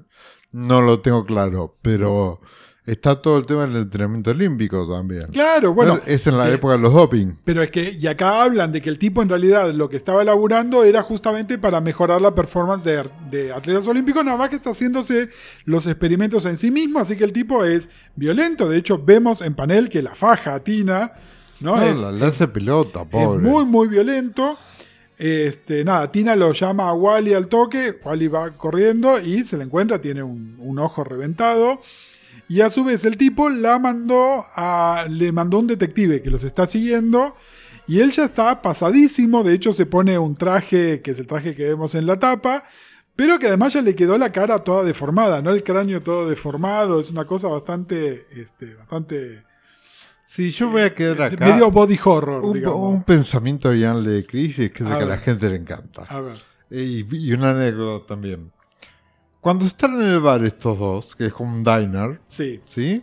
S1: no lo tengo claro. Pero está todo el tema del entrenamiento olímpico también.
S2: Claro, bueno.
S1: No, es en la
S2: eh,
S1: época de los doping.
S2: Pero es que, y acá hablan de que el tipo en realidad lo que estaba elaborando era justamente para mejorar la performance de, de atletas olímpicos, nada más que está haciéndose los experimentos en sí mismo, así que el tipo es violento. De hecho, vemos en panel que la faja a Tina, ¿no?
S1: No,
S2: es,
S1: la, la hace pelota,
S2: es
S1: pobre.
S2: muy, muy violento. Este, nada, Tina lo llama a Wally al toque, Wally va corriendo y se le encuentra, tiene un, un ojo reventado. Y a su vez el tipo la mandó a, le mandó un detective que los está siguiendo. Y él ya está pasadísimo, de hecho se pone un traje, que es el traje que vemos en la tapa, pero que además ya le quedó la cara toda deformada, ¿no? El cráneo todo deformado, es una cosa bastante, este, bastante...
S1: Sí, yo voy a quedar acá.
S2: Medio body horror,
S1: un,
S2: digamos.
S1: un pensamiento bien de crisis que es
S2: A
S1: el que a
S2: ver.
S1: la gente le encanta.
S2: A ver.
S1: Y, y una anécdota también. Cuando están en el bar estos dos, que es como un diner,
S2: Sí,
S1: ¿sí?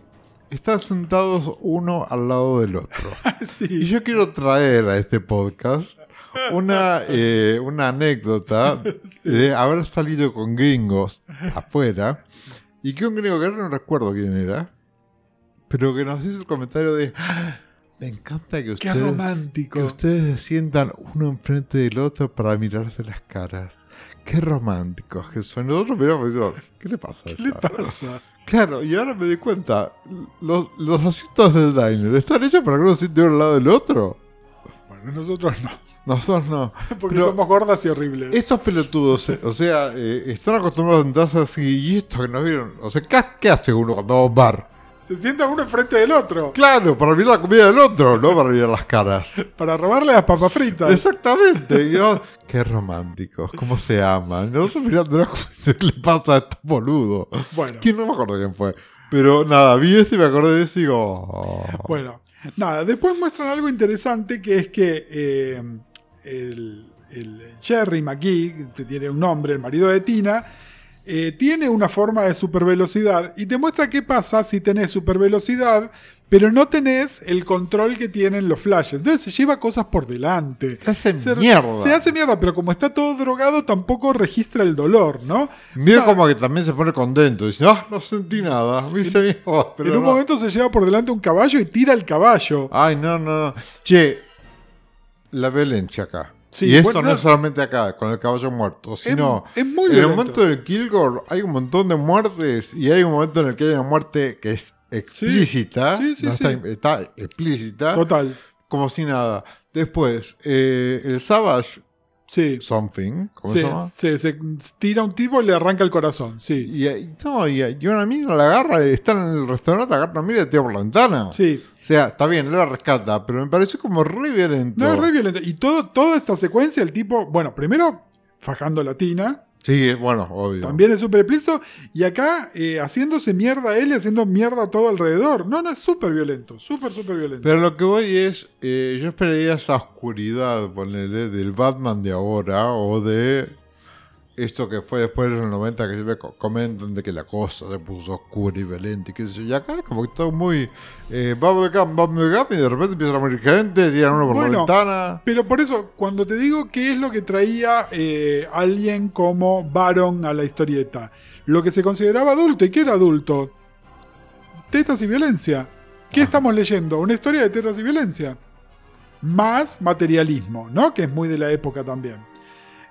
S1: Están sentados uno al lado del otro. <laughs> Y
S2: sí.
S1: yo quiero traer a este podcast una, eh, una anécdota <laughs>
S2: Sí.
S1: de haber salido con gringos afuera y que un gringo que ahora no recuerdo quién era, pero que nos hizo el comentario de "Ah, me encanta que
S2: Qué
S1: ustedes,
S2: romántico.
S1: que ustedes se sientan uno enfrente del otro para mirarse las caras. Qué románticos que son. Nosotros miramos y decimos, ¿qué le pasa? a
S2: ¿Qué le
S1: ella?".
S2: pasa?
S1: Claro, y ahora me di cuenta, los, los asientos del diner están hechos para que uno se siente uno al lado del otro.
S2: Bueno, nosotros no,
S1: Nosotros no. <laughs>
S2: porque
S1: Pero-
S2: somos gordas y horribles.
S1: Estos pelotudos, eh, o sea, eh, están acostumbrados a sentarse así y esto que nos vieron. O sea, ¿qué, qué hace uno cuando va a un bar?
S2: Se sienta uno enfrente del otro
S1: Claro, para mirar la comida del otro, no para mirar las caras. <laughs>
S2: para robarle las papas fritas.
S1: Exactamente. Y yo, qué románticos, cómo se aman. Nosotros mirándonos como ¿qué le pasa a estos boludos?
S2: Bueno,
S1: ¿Quién no me acuerdo quién fue? Pero nada, vi eso y me acordé de eso y digo. oh.
S2: bueno, nada. Después muestran algo interesante que es que eh, el, el Jerry McGee, que tiene un nombre, el marido de Tina, eh, tiene una forma de supervelocidad y te muestra qué pasa si tenés supervelocidad, pero no tenés el control que tienen los flashes. Entonces se lleva cosas por delante.
S1: Se hace
S2: Se,
S1: mierda.
S2: se hace mierda, pero como está todo drogado, tampoco registra el dolor, ¿no?
S1: Mira como que también se pone contento. Dice, ah, no sentí nada. Me hice mierda. Pero
S2: en un
S1: no".
S2: momento se lleva por delante un caballo y tira el caballo.
S1: Ay, no, no, no. Che, la violencia acá.
S2: Sí,
S1: y esto
S2: bueno,
S1: no es solamente acá, con el caballo muerto, sino
S2: es muy
S1: en el momento de Kilgore hay un montón de muertes y hay un momento en el que hay una muerte que es explícita.
S2: Sí, sí,
S1: no
S2: sí.
S1: Está, está explícita,
S2: Total.
S1: como si nada. Después, eh, el Savage
S2: Sí.
S1: Something, ¿cómo
S2: Se,
S1: se llama?
S2: se- se tira un tipo y le arranca el corazón. Sí.
S1: Y, y- no, y, y una mina la agarra, está en el restaurante, agarra una mina y tira por la ventana.
S2: Sí.
S1: O sea, está bien, él la rescata, pero me pareció como re violento.
S2: No, es re violento. Y todo, toda esta secuencia, el tipo, bueno, primero fajando la tina,
S1: Sí, bueno, obvio.
S2: también es súper explícito, y acá eh, haciéndose mierda a él y haciendo mierda a todo alrededor. No, no, es súper violento, súper, súper violento.
S1: Pero lo que voy es, eh, yo esperaría esa oscuridad, ponele, del Batman de ahora o de esto que fue después de los 90 que siempre co- comentan de que la cosa se puso oscura y violenta y qué sé yo. Y acá como que todo muy eh, bubblegum, bubblegum y de repente empieza a morir gente, tiran uno por
S2: Bueno,
S1: la ventana.
S2: Pero por eso, cuando te digo qué es lo que traía eh, alguien como Baron a la historieta, lo que se consideraba adulto, ¿y qué era adulto? Tetas y violencia. ¿Qué estamos leyendo? Una historia de tetas y violencia. Más materialismo, ¿no? Que es muy de la época también.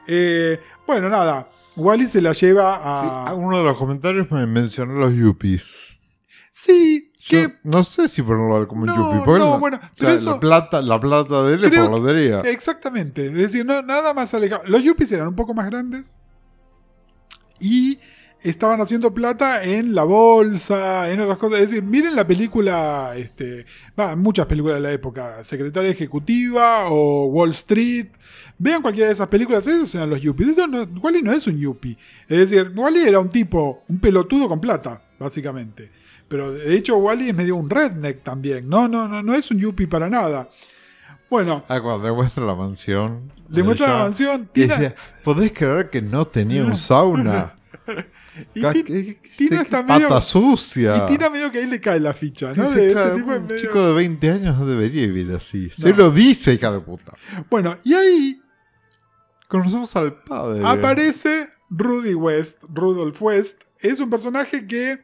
S2: Eh, bueno, nada. Wally se la lleva
S1: Sí,
S2: a.
S1: ah, uno de los comentarios me mencionó los yuppies.
S2: Sí,
S1: Yo
S2: que.
S1: no sé si ponerlo como un
S2: No,
S1: yuppie.
S2: no,
S1: él
S2: bueno,
S1: o
S2: pero
S1: sea,
S2: eso-
S1: la, plata, la plata de él es por la lotería.
S2: Exactamente. Es decir, no, nada más alejado. Los yuppies eran un poco más grandes y estaban haciendo plata en la bolsa, en otras cosas. Es decir, miren la película, este, muchas películas de la época, Secretaria Ejecutiva o Wall Street. Vean cualquiera de esas películas, esos eran los yuppies. Esto no, Wally no es un yuppie. Es decir, Wally era un tipo, un pelotudo con plata, básicamente. Pero de hecho Wally es medio un redneck también. No, no, no, no es un yuppie para nada. Bueno,
S1: Ah, cuando le muestra la mansión.
S2: le muestra la mansión. Tina,
S1: decía, ¿podés creer que no tenía un sauna? <laughs>
S2: y
S1: Ca-
S2: Ti-
S1: ¿qué- qué-
S2: Tina está
S1: pata
S2: medio-
S1: sucia.
S2: y Tina medio que ahí le cae la ficha, ¿no?
S1: Dice,
S2: De
S1: claro,
S2: este tipo
S1: un
S2: medio-
S1: chico de 20 años no debería vivir así. Se
S2: No.
S1: lo dice, hija de puta.
S2: Bueno, y ahí
S1: Conocemos al padre.
S2: aparece Rudy West, Rudolph West. Es un personaje que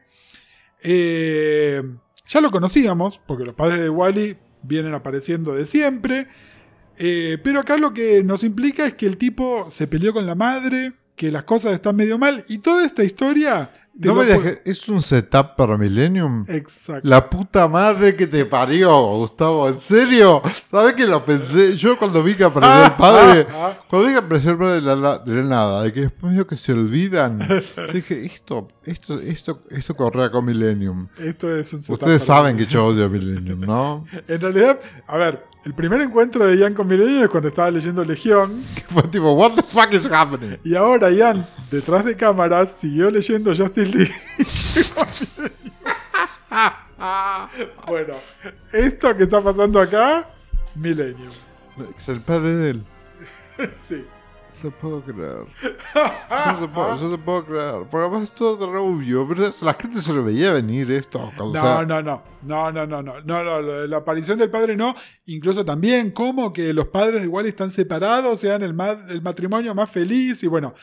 S2: eh, ya lo conocíamos, porque los padres de Wally vienen apareciendo de siempre. Eh, pero acá lo que nos implica es que el tipo se peleó con la madre, que las cosas están medio mal, y toda esta historia.
S1: No me que es un setup para Millennium.
S2: Exacto.
S1: La puta madre que te parió, Gustavo. ¿En serio? ¿Sabes que lo pensé? Yo cuando vi que apareció el padre.
S2: Ah, ah,
S1: Cuando vi que apareció el padre de la, la- de la nada, de que después medio que se olvidan. dije, esto, esto, esto, esto correa con Millennium.
S2: esto es un setup
S1: Ustedes
S2: para-
S1: saben que yo odio a Millennium, ¿no? <laughs>
S2: En realidad, a ver, el primer encuentro de Ian con Millennium es cuando estaba leyendo Legión.
S1: Que <laughs> fue tipo, what the fuck is happening?
S2: Y ahora Ian, detrás de cámaras, siguió leyendo Justice League. <laughs> y llegó a bueno, esto que está pasando acá, Millennium.
S1: Es el padre de él. <laughs>
S2: sí.
S1: No te puedo creer. Yo no te puedo, yo te puedo creer. Porque además es todo obvio. Pero la gente se lo veía venir esto. O
S2: No,
S1: sea,
S2: no, no, no, no, no, no, no, la aparición del padre no, incluso también como que los padres de Wally están separados, sean el, ma- el matrimonio más feliz y bueno,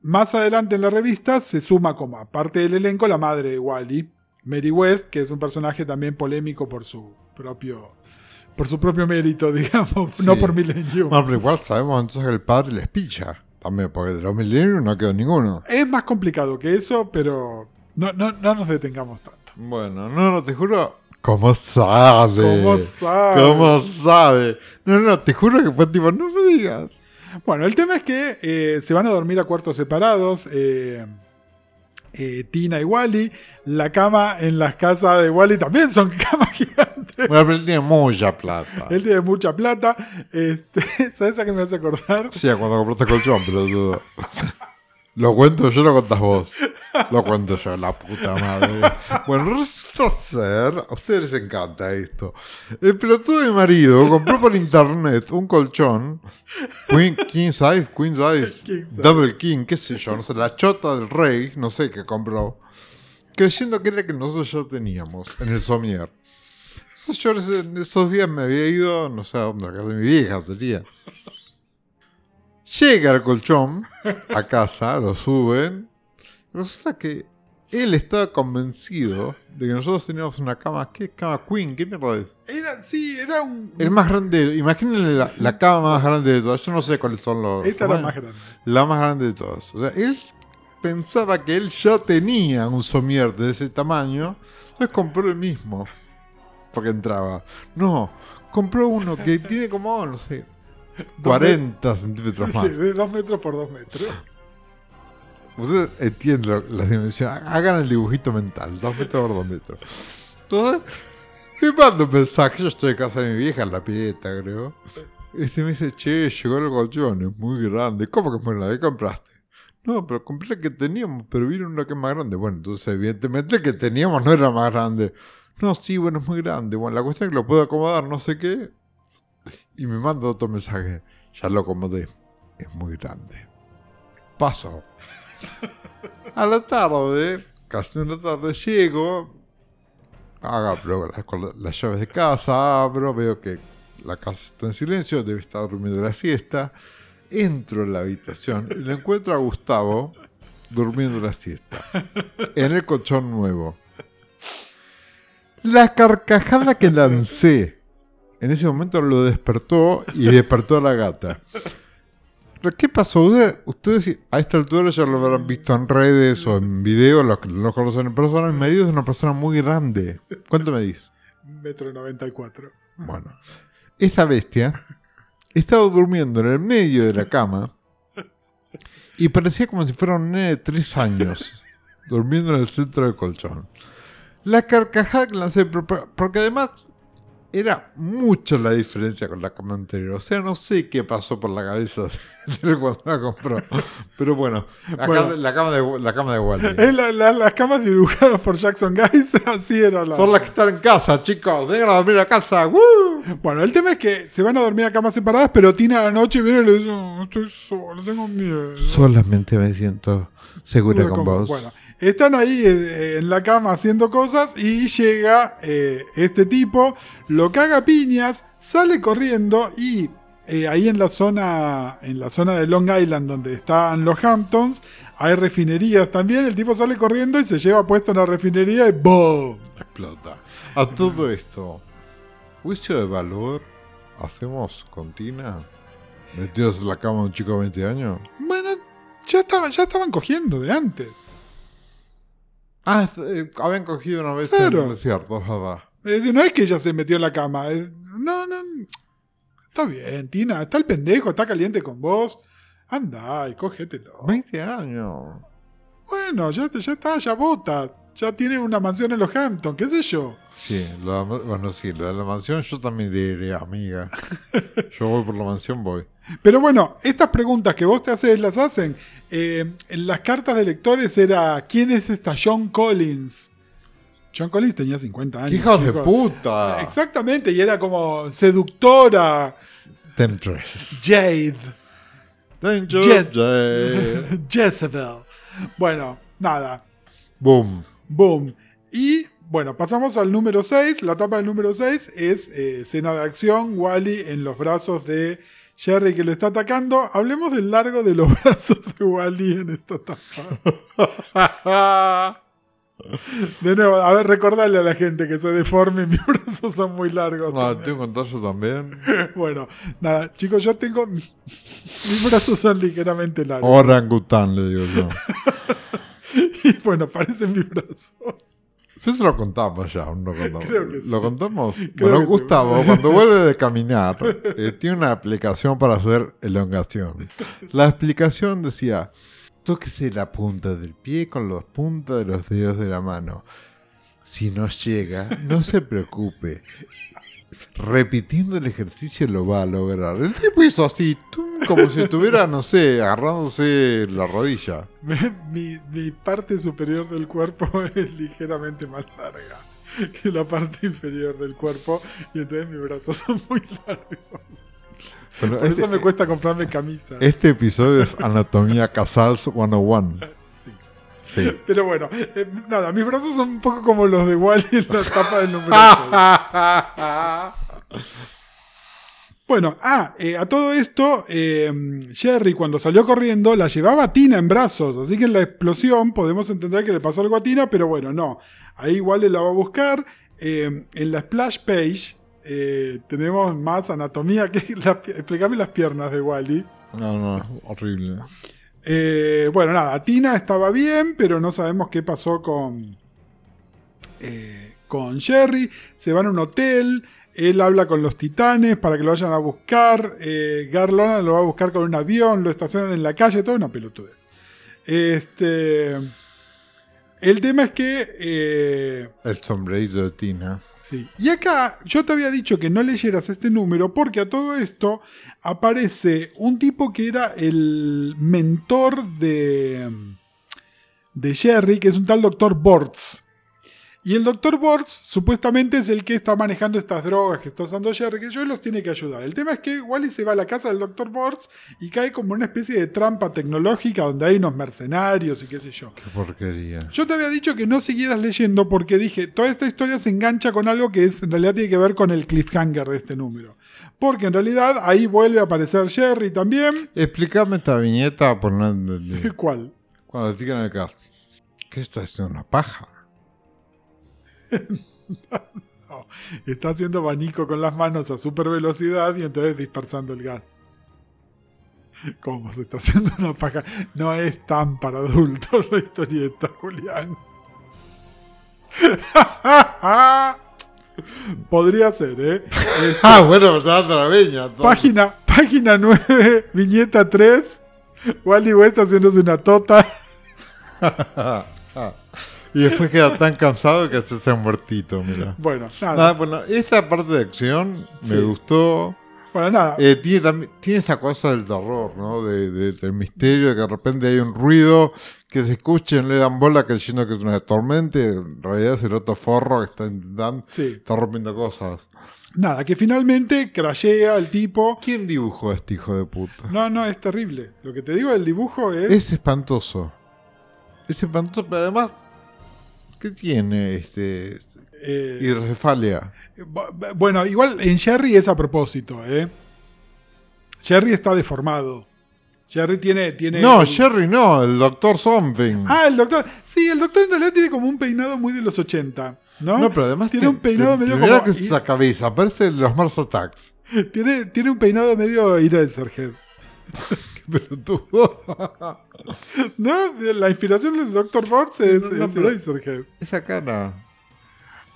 S2: más adelante en la revista se suma como aparte del elenco la madre de Wally, Mary West, que es un personaje también polémico por su propio por su propio mérito, <laughs> digamos, no por Millennium.
S1: Bueno, pero igual sabemos entonces que el padre les picha. También, porque de los Millennium no quedó ninguno.
S2: Es más complicado que eso, pero no, no, no nos detengamos tanto.
S1: Bueno, no, no, te juro. ¿Cómo sabe?
S2: ¿Cómo sabe?
S1: ¿Cómo sabe? No, no, te juro que fue tipo, no me digas.
S2: Bueno, el tema es que eh, se van a dormir a cuartos separados. eh, eh, Tina y Wally. La cama en las casas de Wally también son <laughs> camas gigantes.
S1: Bueno, pero él tiene mucha plata.
S2: Él tiene mucha plata. Este, <laughs> ¿Sabes a qué me hace acordar?
S1: Sí, cuando compraste colchón, pero dudo. <laughs> Lo cuento yo, lo contás vos. Lo cuento yo, la puta madre. Bueno, resulta ser, a ustedes les encanta esto. El pelotudo de mi marido compró por internet un colchón, Queen, King Size, Queen Size,
S2: King size.
S1: Double King, qué sé yo, no sé, la chota del rey, no sé qué compró, creyendo que era que nosotros ya teníamos en el somier. Entonces yo en esos días me había ido, no sé a dónde, a casa de mi vieja sería. Llega el colchón a casa, lo suben. Resulta que él estaba convencido de que nosotros teníamos una cama. ¿Qué cama Queen? ¿Qué mierda es?
S2: Era, sí, era un.
S1: El más grande. Imagínense la, la cama más grande de todas. Yo no sé cuáles son los.
S2: Esta era
S1: tamaños.
S2: más grande.
S1: La más grande de todas. O sea, él pensaba que él ya tenía un somier de ese tamaño. Entonces compró el mismo. Porque entraba. No, compró uno que tiene como, no sé, 40 centímetros más.
S2: Sí, de dos metros por dos metros.
S1: Ustedes entienden las dimensiones. Hagan el dibujito mental. 2 metros por 2 metros. Entonces, me mando un mensaje. Yo estoy en casa de mi vieja, en la pileta, creo. Y este me dice, che, llegó el colchón, es muy grande. ¿Cómo que grande? ¿Qué compraste? No, pero compré el que teníamos, pero vino uno que es más grande. Bueno, entonces evidentemente el que teníamos no era más grande. No, sí, bueno, es muy grande. Bueno, la cuestión es que lo puedo acomodar, no sé qué. Y me manda otro mensaje. Ya lo acomodé. Es muy grande. Paso. A la tarde, casi en la tarde, llego. Abro las, las llaves de casa, abro, veo que la casa está en silencio, debe estar durmiendo la siesta. Entro en la habitación y le encuentro a Gustavo durmiendo la siesta. En el colchón nuevo. La carcajada que lancé en ese momento lo despertó y despertó a la gata. ¿Qué pasó? Ustedes, a esta altura ya lo habrán visto en redes o en videos, los que no conocen en persona. Mi marido es una persona muy grande. ¿Cuánto me dices?
S2: Metro noventa y cuatro.
S1: Bueno, esta bestia estaba durmiendo en el medio de la cama y parecía como si fuera un nene de tres años durmiendo en el centro del colchón. La carcajada que lancé, porque además era mucha la diferencia con la cama anterior. O sea, no sé qué pasó por la cabeza de <laughs> él cuando la compró. Pero bueno, la,
S2: Bueno.
S1: la cama de, la cama de Wally.
S2: La- la- las camas dibujadas por Jackson Guys, <laughs> así era la.
S1: Son las que están en casa, chicos. Vengan a dormir a casa. ¡Woo!
S2: Bueno, el tema es que se van a dormir a camas separadas, pero Tina a la noche viene y le dice: "Oh, Estoy solo, tengo miedo.
S1: Solamente me siento segura
S2: Seguro
S1: con
S2: como-
S1: vos.
S2: Bueno, están ahí eh, en la cama haciendo cosas y llega eh, este tipo, lo caga piñas, sale corriendo y eh, ahí en la zona en la zona de Long Island donde están los Hamptons hay refinerías también. El tipo sale corriendo y se lleva puesto en la refinería y ¡boom!
S1: Explota. A todo esto, juicio de valor hacemos con Tina. Metidos en la cama de un chico de 20 años.
S2: Bueno, ya estaban, ya estaban cogiendo de antes.
S1: Ah, eh, habían cogido una vez
S2: Claro.
S1: en el desierto, es verdad.
S2: Es decir, no es que ella se metió en la cama. es- no, no. Está bien, Tina. Está el pendejo, está caliente con vos. Anda y cógetelo.
S1: 20 años.
S2: Bueno, ya, ya está, ya vota. Ya tiene una mansión en los Hamptons, qué sé yo.
S1: Sí, lo de- bueno, sí, lo de la mansión yo también le diré, amiga. <laughs> Yo voy por la mansión, voy.
S2: Pero bueno, estas preguntas que vos te haces las hacen. Eh, en las cartas de lectores era ¿quién es esta John Collins? John Collins tenía 50 años.
S1: ¡Qué hijos de puta!
S2: Exactamente, y era como seductora,
S1: Temptress.
S2: Jade.
S1: Danger. Jade. <laughs>
S2: Jezebel. Bueno, nada.
S1: Boom.
S2: Boom. Y bueno, pasamos al número 6. La etapa del número 6 es eh, escena de acción. Wally en los brazos de Jerry que lo está atacando. Hablemos del largo de los <laughs> brazos de Wally en esta etapa. <laughs> De nuevo, a ver, recordarle a la gente que soy deforme y <laughs> mis brazos son muy largos.
S1: Ah,
S2: también.
S1: tengo que contar yo también.
S2: Bueno, nada, chicos, yo tengo. Mis brazos son ligeramente largos.
S1: Orangután, le digo yo.
S2: Y bueno, parecen mis brazos.
S1: Te lo contamos ya, ¿no lo contamos?
S2: Creo que sí.
S1: ¿Lo contamos?
S2: Creo
S1: bueno,
S2: que sí.
S1: Gustavo, cuando vuelve de caminar, eh, tiene una aplicación para hacer elongación. La explicación decía, tóquese la punta del pie con las puntas de los dedos de la mano. Si no llega, no se preocupe. Repitiendo el ejercicio lo va a lograr. El tipo hizo así, tum, como si estuviera, no sé, agarrándose la rodilla. <laughs>
S2: Mi, mi parte superior del cuerpo <laughs> es ligeramente más larga que la parte inferior del cuerpo y entonces mis brazos son <laughs> muy largos.
S1: Bueno,
S2: Por
S1: este-
S2: eso me cuesta comprarme camisas.
S1: Este episodio es Anatomía Casals 101.
S2: Sí. <laughs> Pero bueno, eh, nada, mis brazos son un poco como los de Wally en la tapa del número 6. <laughs> Bueno, ah, eh, a todo esto, eh, Jerry cuando salió corriendo la llevaba a Tina en brazos, así que en la explosión podemos entender que le pasó algo a Tina, pero bueno, no. Ahí igual le la va a buscar. Eh, en la splash page tenemos más anatomía que... <laughs> La, explícame las piernas de Wally.
S1: No, no, horrible.
S2: Eh, bueno, nada, Tina estaba bien, pero no sabemos qué pasó con, eh, con Jerry. Se van a un hotel, él habla con los titanes para que lo vayan a buscar. Eh, Garlona lo va a buscar con un avión, lo estacionan en la calle, toda una pelotudez. Este, el tema es que...
S1: El sombrerito de Tina.
S2: Y acá yo te había dicho que no leyeras este número porque a todo esto aparece un tipo que era el mentor de, de Jerry, que es un tal doctor Bortz. Y el doctor Bortz supuestamente es el que está manejando estas drogas que está usando Jerry, que yo los tiene que ayudar. El tema es que Wally se va a la casa del doctor Bortz y cae como una especie de trampa tecnológica donde hay unos mercenarios y qué sé yo.
S1: Qué porquería.
S2: Yo te había dicho que no siguieras leyendo porque dije, toda esta historia se engancha con algo que es, en realidad tiene que ver con el cliffhanger de este número. Porque en realidad ahí vuelve a aparecer Jerry también.
S1: Explícame esta viñeta por no <laughs> entender.
S2: ¿Cuál?
S1: Cuando tiran el gas. ¿Qué está haciendo una paja? <laughs>
S2: No, está haciendo abanico con las manos a super velocidad y entonces dispersando el gas. ¿Cómo se está haciendo una paja? No es tan para adultos la historieta, Julián. <laughs> Podría ser, ¿eh? Este, <laughs>
S1: Ah, bueno, viña. entonces.
S2: Página, página 9, viñeta 3. Wally West haciéndose una tota.
S1: Y después queda tan cansado que se hace muertito, mira.
S2: Bueno, nada.
S1: Nada, bueno, esa parte de acción
S2: Sí.
S1: me gustó.
S2: Bueno, nada.
S1: Eh, tiene, también, tiene esa cosa del terror, ¿no? De, de- del misterio, de que de repente hay un ruido que se no le dan bola creyendo que es una tormenta. En realidad es el otro forro que está intentando,
S2: Sí.
S1: está rompiendo cosas.
S2: Nada, que finalmente crashea el tipo.
S1: ¿Quién dibujó a este hijo de puta?
S2: No, no, es terrible. Lo que te digo del dibujo es.
S1: Es espantoso. Es espantoso, pero además, ¿qué tiene este
S2: eh,
S1: hidrocefalia?
S2: bu- bueno, igual en Jerry es a propósito, ¿eh? Jerry está deformado. Jerry tiene. tiene
S1: No, Jerry no, el doctor Something.
S2: Ah, el doctor. Sí, el doctor en realidad tiene como un peinado muy de los 80. ¿no?
S1: no, pero además
S2: tiene un peinado medio como-
S1: que esa cabeza, parece los Mars Attacks. <laughs>
S2: tiene, tiene un peinado medio ira de Sergio. <laughs>
S1: Pero. <laughs>
S2: ¿No? La inspiración del Dr. Bortz es,
S1: No,
S2: es
S1: esa cara.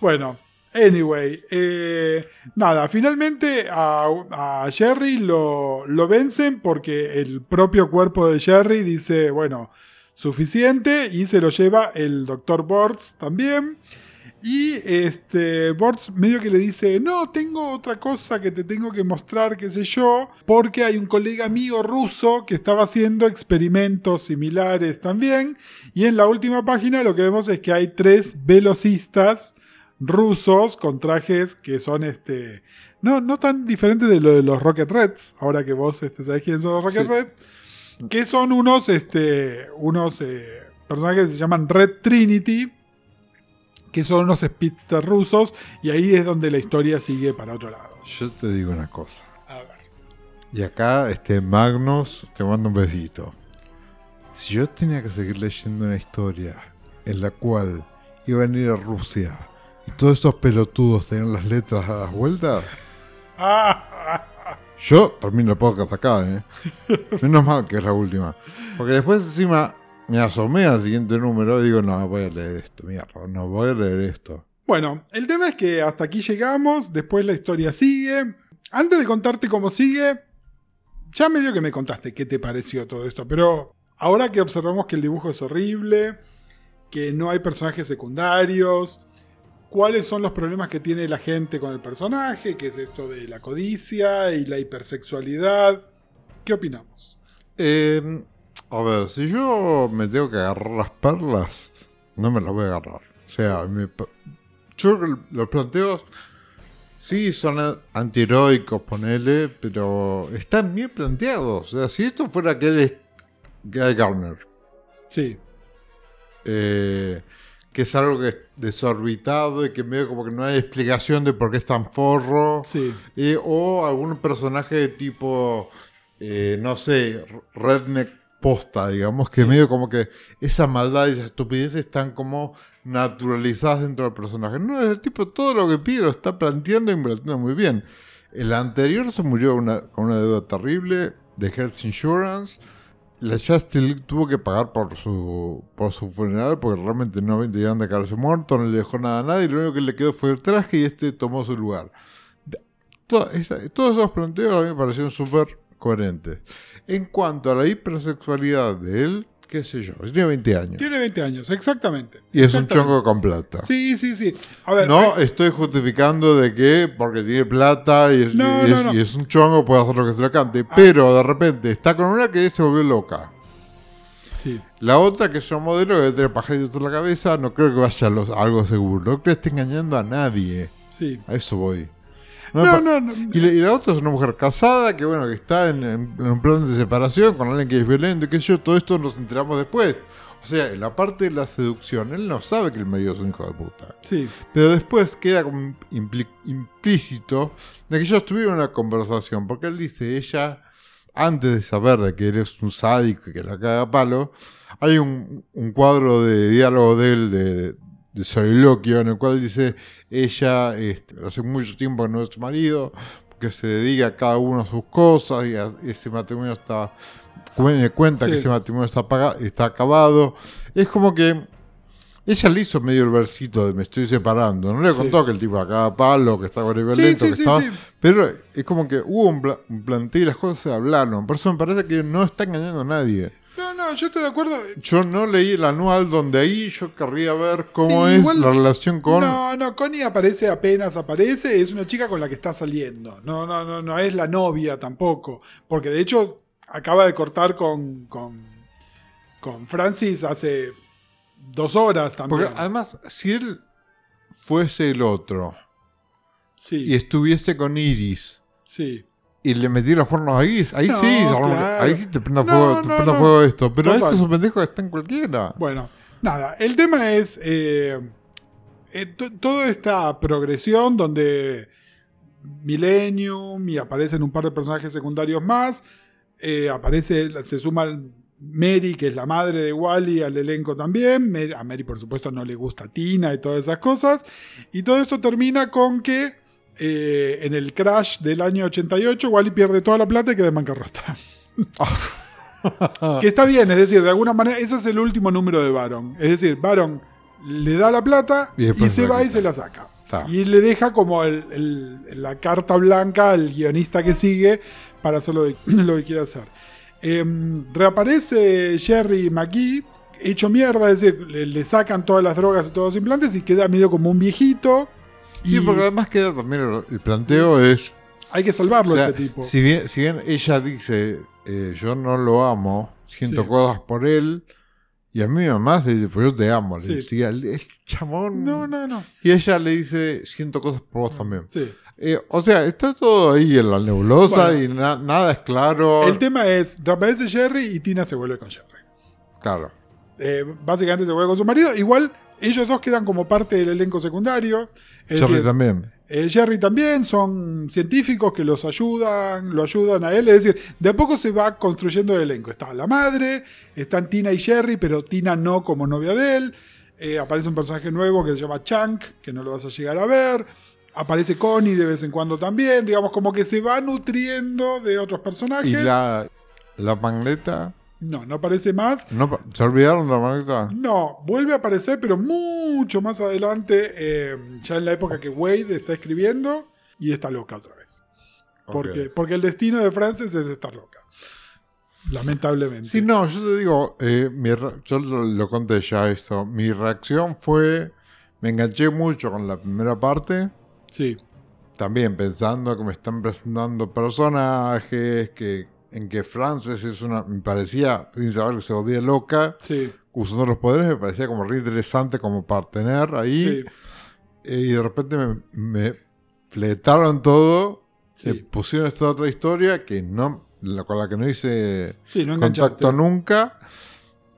S2: Bueno, anyway. eh, nada, finalmente a, a Jerry lo, lo vencen porque el propio cuerpo de Jerry dice, bueno, suficiente y se lo lleva el Dr. Bortz también. Y este Bortz medio que le dice, no, tengo otra cosa que te tengo que mostrar, qué sé yo, porque hay un colega mío ruso que estaba haciendo experimentos similares también. Y en la última página lo que vemos es que hay tres velocistas rusos con trajes que son este no, no tan diferentes de lo de los Rocket Reds, ahora que vos este, sabés quiénes son los Rocket
S1: Sí.
S2: Reds, que son unos este unos eh, personajes que se llaman Red Trinity, que son unos speedsters rusos y ahí es donde la historia sigue para otro lado.
S1: Yo te digo una cosa.
S2: A ver.
S1: Y acá, este Magnus, te mando un besito. Si yo tenía que seguir leyendo una historia en la cual iban a ir a Rusia y todos estos pelotudos tenían las letras a las vueltas, <laughs> yo termino el podcast acá, ¿eh? Menos mal que es la última. Porque después encima me asomé al siguiente número y digo, no, voy a leer esto, mierda, no voy a leer esto.
S2: Bueno, el tema es que hasta aquí llegamos, después la historia sigue. Antes de contarte cómo sigue, ya medio que me contaste qué te pareció todo esto, pero ahora que observamos que el dibujo es horrible, que no hay personajes secundarios, cuáles son los problemas que tiene la gente con el personaje, que es esto de la codicia y la hipersexualidad, ¿qué opinamos?
S1: Eh, a ver, si yo me tengo que agarrar las perlas, no me las voy a agarrar. O sea, me yo creo que los planteos sí son antiheroicos, ponele, pero están bien planteados. O sea, si esto fuera aquel Guy Garner,
S2: Sí,
S1: eh, que es algo que es desorbitado y que medio como que no hay explicación de por qué es tan forro.
S2: sí,
S1: Eh, o algún personaje de tipo, eh, no sé, redneck posta, digamos, que
S2: Sí.
S1: medio como que esa maldad y esa estupidez están como naturalizadas dentro del personaje. No, el tipo todo lo que pide lo está planteando y planteando muy bien. El anterior se murió una- con una deuda terrible de Health Insurance. La Justice tuvo que pagar por su, por su funeral porque realmente no tenían de quedarse muerto, no le dejó nada a nadie, lo único que le quedó fue el traje y este tomó su lugar. Esa- todos esos planteos a mí me parecieron súper coherentes. En cuanto a la hipersexualidad de él, qué sé yo, tiene 20 años.
S2: tiene 20 años, exactamente.
S1: Y es un chongo con plata.
S2: Sí, sí, sí. A ver,
S1: No
S2: hay-
S1: estoy justificando de que porque tiene plata y es,
S2: No,
S1: y
S2: no,
S1: es-
S2: no. Ah.
S1: y es un chongo puede hacer lo que se le cante. Pero de repente está con una que se volvió loca.
S2: sí.
S1: La otra que es un modelo que tiene pajaritos en la cabeza, no creo que vaya a, los- a algo seguro. No creo que esté engañando a nadie.
S2: Sí.
S1: A eso voy.
S2: No, no, no.
S1: Y la, y la otra es una mujer casada que, bueno, que está en, en- en un plan de separación con alguien que es violento sé yo. Todo esto nos enteramos después. O sea, en la parte de la seducción, él no sabe que el marido es un hijo de puta.
S2: Sí,
S1: Pero después queda como implícito de que ellos tuvieron una conversación. Porque él dice, ella, antes de saber de que él es un sádico y que la caga a palo, hay un, un cuadro de diálogo de él, de, de soliloquio, en el cual dice, ella este, hace mucho tiempo que no es su marido, que se dedica a cada uno a sus cosas y a- ese matrimonio está... cuenta que ese matrimonio está, está acabado. Es como que ella le hizo medio el versito de me estoy separando. No le
S2: Sí.
S1: contó que el tipo acá palo, que está con el violento,
S2: sí,
S1: que estaba. Pero es como que hubo un, pla- un planteo y las cosas se hablaron. Por eso me parece que no está engañando a nadie.
S2: No, no, yo estoy de acuerdo.
S1: Yo no leí el anual donde ahí yo querría ver cómo
S2: Sí,
S1: es
S2: igual-
S1: la relación con...
S2: No, no, Connie aparece apenas aparece, es una chica con la que está saliendo. No, no, no, no es la novia tampoco. Porque de hecho acaba de cortar con, con, con Francis hace dos horas también.
S1: Porque además, si él fuese el otro
S2: sí,
S1: y estuviese con Iris
S2: sí.
S1: Y le metí los cuernos a Iris, ahí
S2: No,
S1: sí,
S2: claro.
S1: ahí sí te prenda
S2: No,
S1: fuego, te prenda fuego esto. Pero
S2: Total.
S1: este es un pendejo que está en cualquiera.
S2: Bueno, nada, el tema es eh, eh, to- toda esta progresión donde Millennium y aparecen un par de personajes secundarios más, eh, aparece, se suma Mary, que es la madre de Wally, al elenco también, Mary- a Mary por supuesto no le gusta Tina y todas esas cosas, y todo esto termina con que eh, en el crash del año 88 Wally pierde toda la plata y queda en bancarrota. <laughs> Que está bien, es decir, de alguna manera, eso es el último número de Baron. Es decir, Baron le da la plata
S1: Y
S2: se va y se la saca.
S1: Está.
S2: Y le deja como el- el- la carta blanca al guionista que sigue para hacer lo, de- <clears throat> lo que quiere hacer. Em, reaparece Jerry McGee, hecho mierda, es decir, le, le sacan todas las drogas y todos los implantes y queda medio como un viejito.
S1: Sí,
S2: y
S1: porque además queda también el, planteo es...
S2: hay que salvarlo
S1: o sea,
S2: a este tipo.
S1: si, bien, si bien ella dice, eh, yo no lo amo, siento
S2: Sí.
S1: cosas por él, y a mí mi mamá le dice, pues yo te amo, le
S2: Sí.
S1: decía, el, el chamón...
S2: No, no, no.
S1: Y ella le dice, siento cosas por vos también.
S2: Sí.
S1: Eh, o sea, está todo ahí en la nebulosa
S2: Bueno.
S1: y na- nada es claro.
S2: El tema es, reaparece Jerry y Tina se vuelve con Jerry.
S1: Claro.
S2: Eh, básicamente se vuelve con su marido. Igual ellos dos quedan como parte del elenco secundario. Es decir,
S1: también.
S2: eh, Jerry también son científicos que los ayudan, lo ayudan a él. Es decir, de a poco se va construyendo el elenco. Está la madre, están Tina y Jerry, pero Tina no como novia de él. Eh, aparece un personaje nuevo que se llama Chunk, que no lo vas a llegar a ver. Aparece Connie de vez en cuando también. Digamos, como que se va nutriendo de otros personajes.
S1: Y la, la magneta.
S2: No, no aparece más.
S1: ¿No, ¿Se olvidaron de la magneta?
S2: No, vuelve a aparecer, pero mucho más adelante, eh, ya en la época que Wade está escribiendo y está loca otra vez. Porque, porque el destino de Frances es estar loca. Lamentablemente.
S1: Sí, no, yo te digo, eh, mi yo lo, lo conté ya esto. Mi reacción fue, me enganché mucho con la primera parte,
S2: Sí,
S1: también pensando que me están presentando personajes, que en que Frances es una, me parecía, sin saber que se volvía loca,
S2: sí,
S1: usando los poderes, me parecía como re interesante como para tener ahí.
S2: sí.
S1: Eh, y de repente me, me fletaron todo,
S2: Sí.
S1: eh, pusieron esta otra historia que no, la, con la que no hice
S2: no
S1: contacto nunca.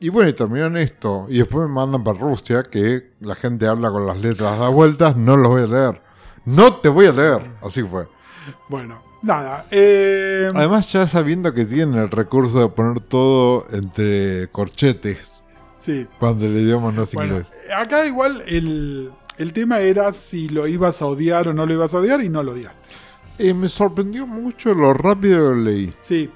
S1: Y bueno, y terminó en esto. Y después me mandan para Rusia, que la gente habla con las letras da vueltas, no los voy a leer. No te voy a leer. Así fue.
S2: Bueno, nada. eh,
S1: Además, ya sabiendo que tienen el recurso de poner todo entre corchetes
S2: sí.
S1: cuando el idioma no es
S2: Bueno,
S1: inglés.
S2: acá igual el, el tema era si lo ibas a odiar o no lo ibas a odiar y no lo odiaste.
S1: Eh, me sorprendió mucho lo rápido que lo leí.
S2: Sí,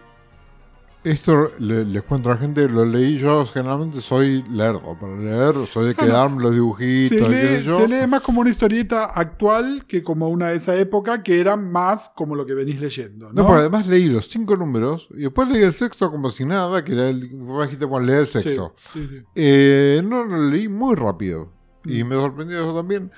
S1: Esto le- les cuento a la gente, lo leí yo, generalmente soy lerdo para leer, soy de quedarme los dibujitos,
S2: se lee,
S1: yo.
S2: se lee más como una historieta actual que como una de esa época que era más como lo que venís leyendo.
S1: No,
S2: ¿no?
S1: pero además leí los cinco números y después leí el sexto como si nada, que era el. Dijiste, bueno, leer el sexto.
S2: sí, sí.
S1: Eh, no, lo leí muy rápido y
S2: Mm.
S1: me sorprendió eso también.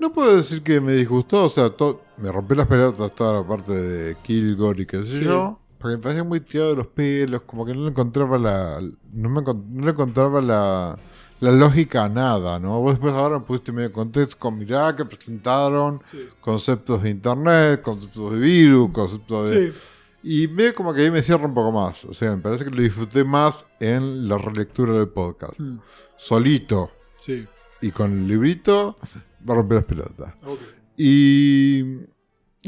S1: No puedo decir que me disgustó, o sea, me rompió las pelotas toda la parte de Kilgore y qué sé
S2: Sí.
S1: yo, porque me parecía muy tirado de los pelos, como que no le encontraba la. No, me no le encontraba la. La lógica a nada, ¿no? Vos después ahora me pusiste medio contexto con mirá que presentaron
S2: Sí.
S1: conceptos de internet, conceptos de virus, conceptos de...
S2: Sí,
S1: Y medio como que ahí me cierra un poco más. O sea, me parece que lo disfruté más en la relectura del podcast.
S2: mm,
S1: Solito
S2: sí,
S1: y con el librito, me rompió las pelotas.
S2: ok.
S1: Y,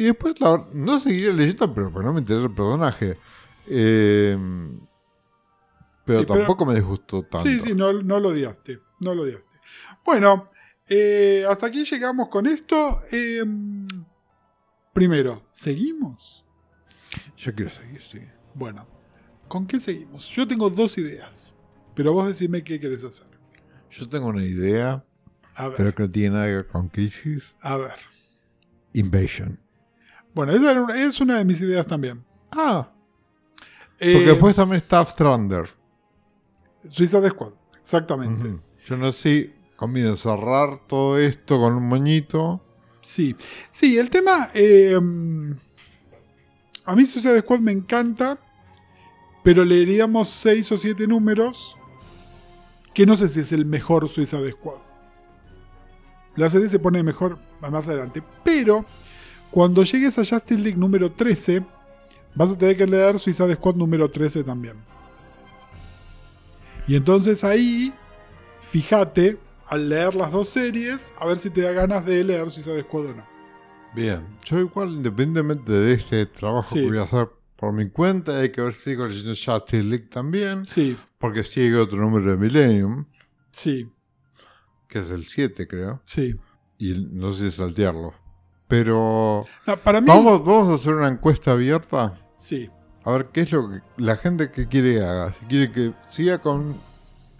S1: y después, la no seguiría leyendo, pero no me interesa el personaje. Eh, pero
S2: Sí, pero-
S1: tampoco me disgustó tanto.
S2: Sí, sí, no, no lo odiaste. No lo odiaste. Bueno, eh, hasta aquí llegamos con esto. Eh, primero, ¿seguimos?
S1: Yo quiero seguir, sí.
S2: Bueno, ¿con qué seguimos? Yo tengo dos ideas, pero vos decime qué querés hacer.
S1: Yo tengo una idea,
S2: A ver,
S1: pero que no tiene nada que ver con Crisis.
S2: a ver.
S1: Invasion.
S2: Bueno, esa es una de mis ideas también.
S1: Ah,
S2: Eh,
S1: porque después también está Strander.
S2: Suicide Squad, exactamente.
S1: Yo no sé conviene cerrar todo esto con un moñito.
S2: Sí, sí, el tema. eh, a mí Suicide Squad me encanta, pero leeríamos 6 o 7 números. Que no sé si es el mejor Suicide Squad. La serie se pone mejor más adelante. Pero cuando llegues a Justice League número 13, vas a tener que leer Suicide Squad número 13 también. Y entonces ahí, fíjate, al leer las dos series, a ver si te da ganas de leer Suicide Squad o no.
S1: Bien, yo igual, independientemente de este trabajo
S2: Sí.
S1: que voy a hacer por mi cuenta, hay que ver si sigo leyendo Justice League también,
S2: Sí,
S1: porque sigue otro número de Millennium,
S2: sí,
S1: que es el 7 creo,
S2: sí.
S1: y no sé saltearlo. Pero
S2: No, para mí,
S1: vamos, vamos a hacer una encuesta abierta,
S2: sí.
S1: a ver qué es lo que la gente que quiere que haga, si quiere que siga con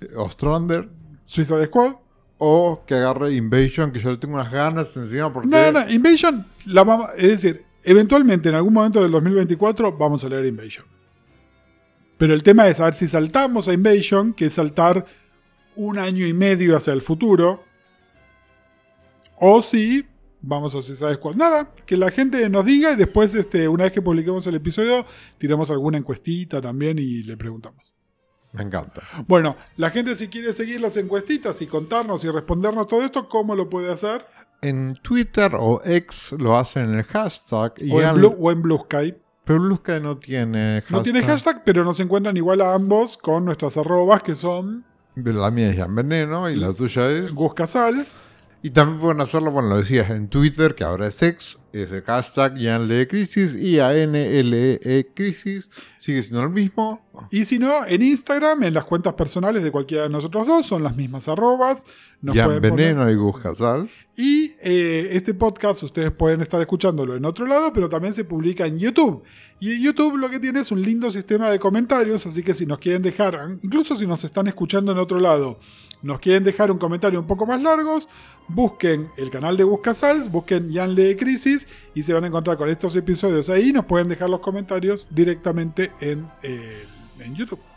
S1: eh, Ostrander
S2: Suicide Squad.
S1: o que agarre Invasion, que yo le tengo unas ganas encima porque...
S2: No, no, Invasion, la vamos- es decir, eventualmente en algún momento del 2024 vamos a leer Invasion. Pero el tema es a ver si saltamos a Invasion, que es saltar un año y medio hacia el futuro, o si vamos a Suicide Squad. Nada, que la gente nos diga y después, este, una vez que publiquemos el episodio, tiramos alguna encuestita también y le preguntamos.
S1: Me encanta.
S2: Bueno, la gente si quiere seguir las encuestitas y contarnos y respondernos todo esto, ¿cómo lo puede hacer?
S1: En Twitter o X lo hacen en el hashtag. y
S2: O en,
S1: han-
S2: Blue, o en Blue Sky.
S1: Pero Blue Sky no tiene hashtag.
S2: No tiene hashtag, pero nos encuentran igual a ambos con nuestras arrobas que son
S1: La mía es Jan Veneno y la tuya es.
S2: Gus Casals.
S1: Y también pueden hacerlo, bueno, lo decías en Twitter, que ahora es X, es el hashtag Jan Lee Crisis y a NLE Crisis. Sigue siendo el mismo.
S2: Y si no, en Instagram, en las cuentas personales de cualquiera de nosotros dos, son las mismas arrobas. Nos
S1: Jan Veneno
S2: poner-
S1: y Gus Casal.
S2: Y eh, este podcast ustedes pueden estar escuchándolo en otro lado, pero también se publica en YouTube. Y en YouTube lo que tiene es un lindo sistema de comentarios, así que si nos quieren dejar, incluso si nos están escuchando en otro lado, nos quieren dejar un comentario un poco más largos, busquen el canal de Buscasals, busquen Jan Lee Crisis y se van a encontrar con estos episodios ahí. Nos pueden dejar los comentarios directamente en, eh, en YouTube.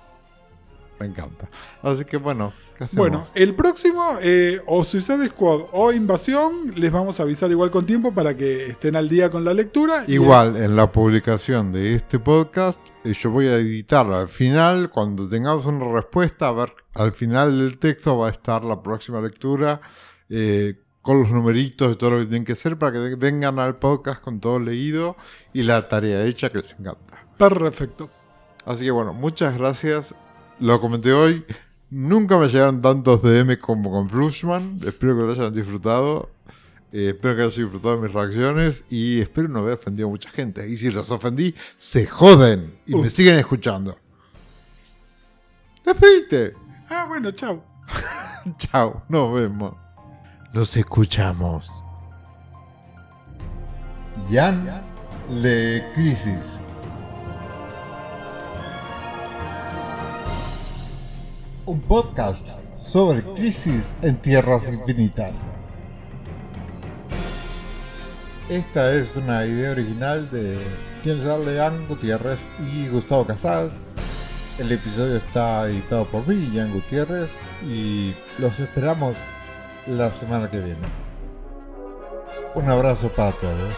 S1: Me encanta. Así que bueno, ¿qué hacemos?
S2: Bueno, el próximo, eh, o Suicide Squad o Invasión, les vamos a avisar igual con tiempo para que estén al día con la lectura. y-
S1: Igual, en la publicación de este podcast, eh, yo voy a editarlo al final, cuando tengamos una respuesta, a ver, al final del texto va a estar la próxima lectura, eh, con los numeritos y todo lo que tienen que hacer, para que vengan al podcast con todo leído y la tarea hecha que les encanta.
S2: Perfecto.
S1: Así que bueno, muchas gracias. Lo comenté hoy. Nunca me llegaron tantos DM como con Flushman. Espero que lo hayan disfrutado. Eh, espero que hayan disfrutado de mis reacciones. Y espero no haber ofendido a mucha gente. Y si los ofendí, se joden. Y me siguen escuchando. Despedite.
S2: Ah, bueno, chao. <laughs>
S1: Chao. Nos vemos. Nos escuchamos. Jan Le Crisis. Un podcast sobre crisis en tierras infinitas. Esta es una idea original de Leán Gutiérrez y Gustavo Casals. El episodio está editado por mí, Ian Gutiérrez, y los esperamos la semana que viene. Un abrazo para todos.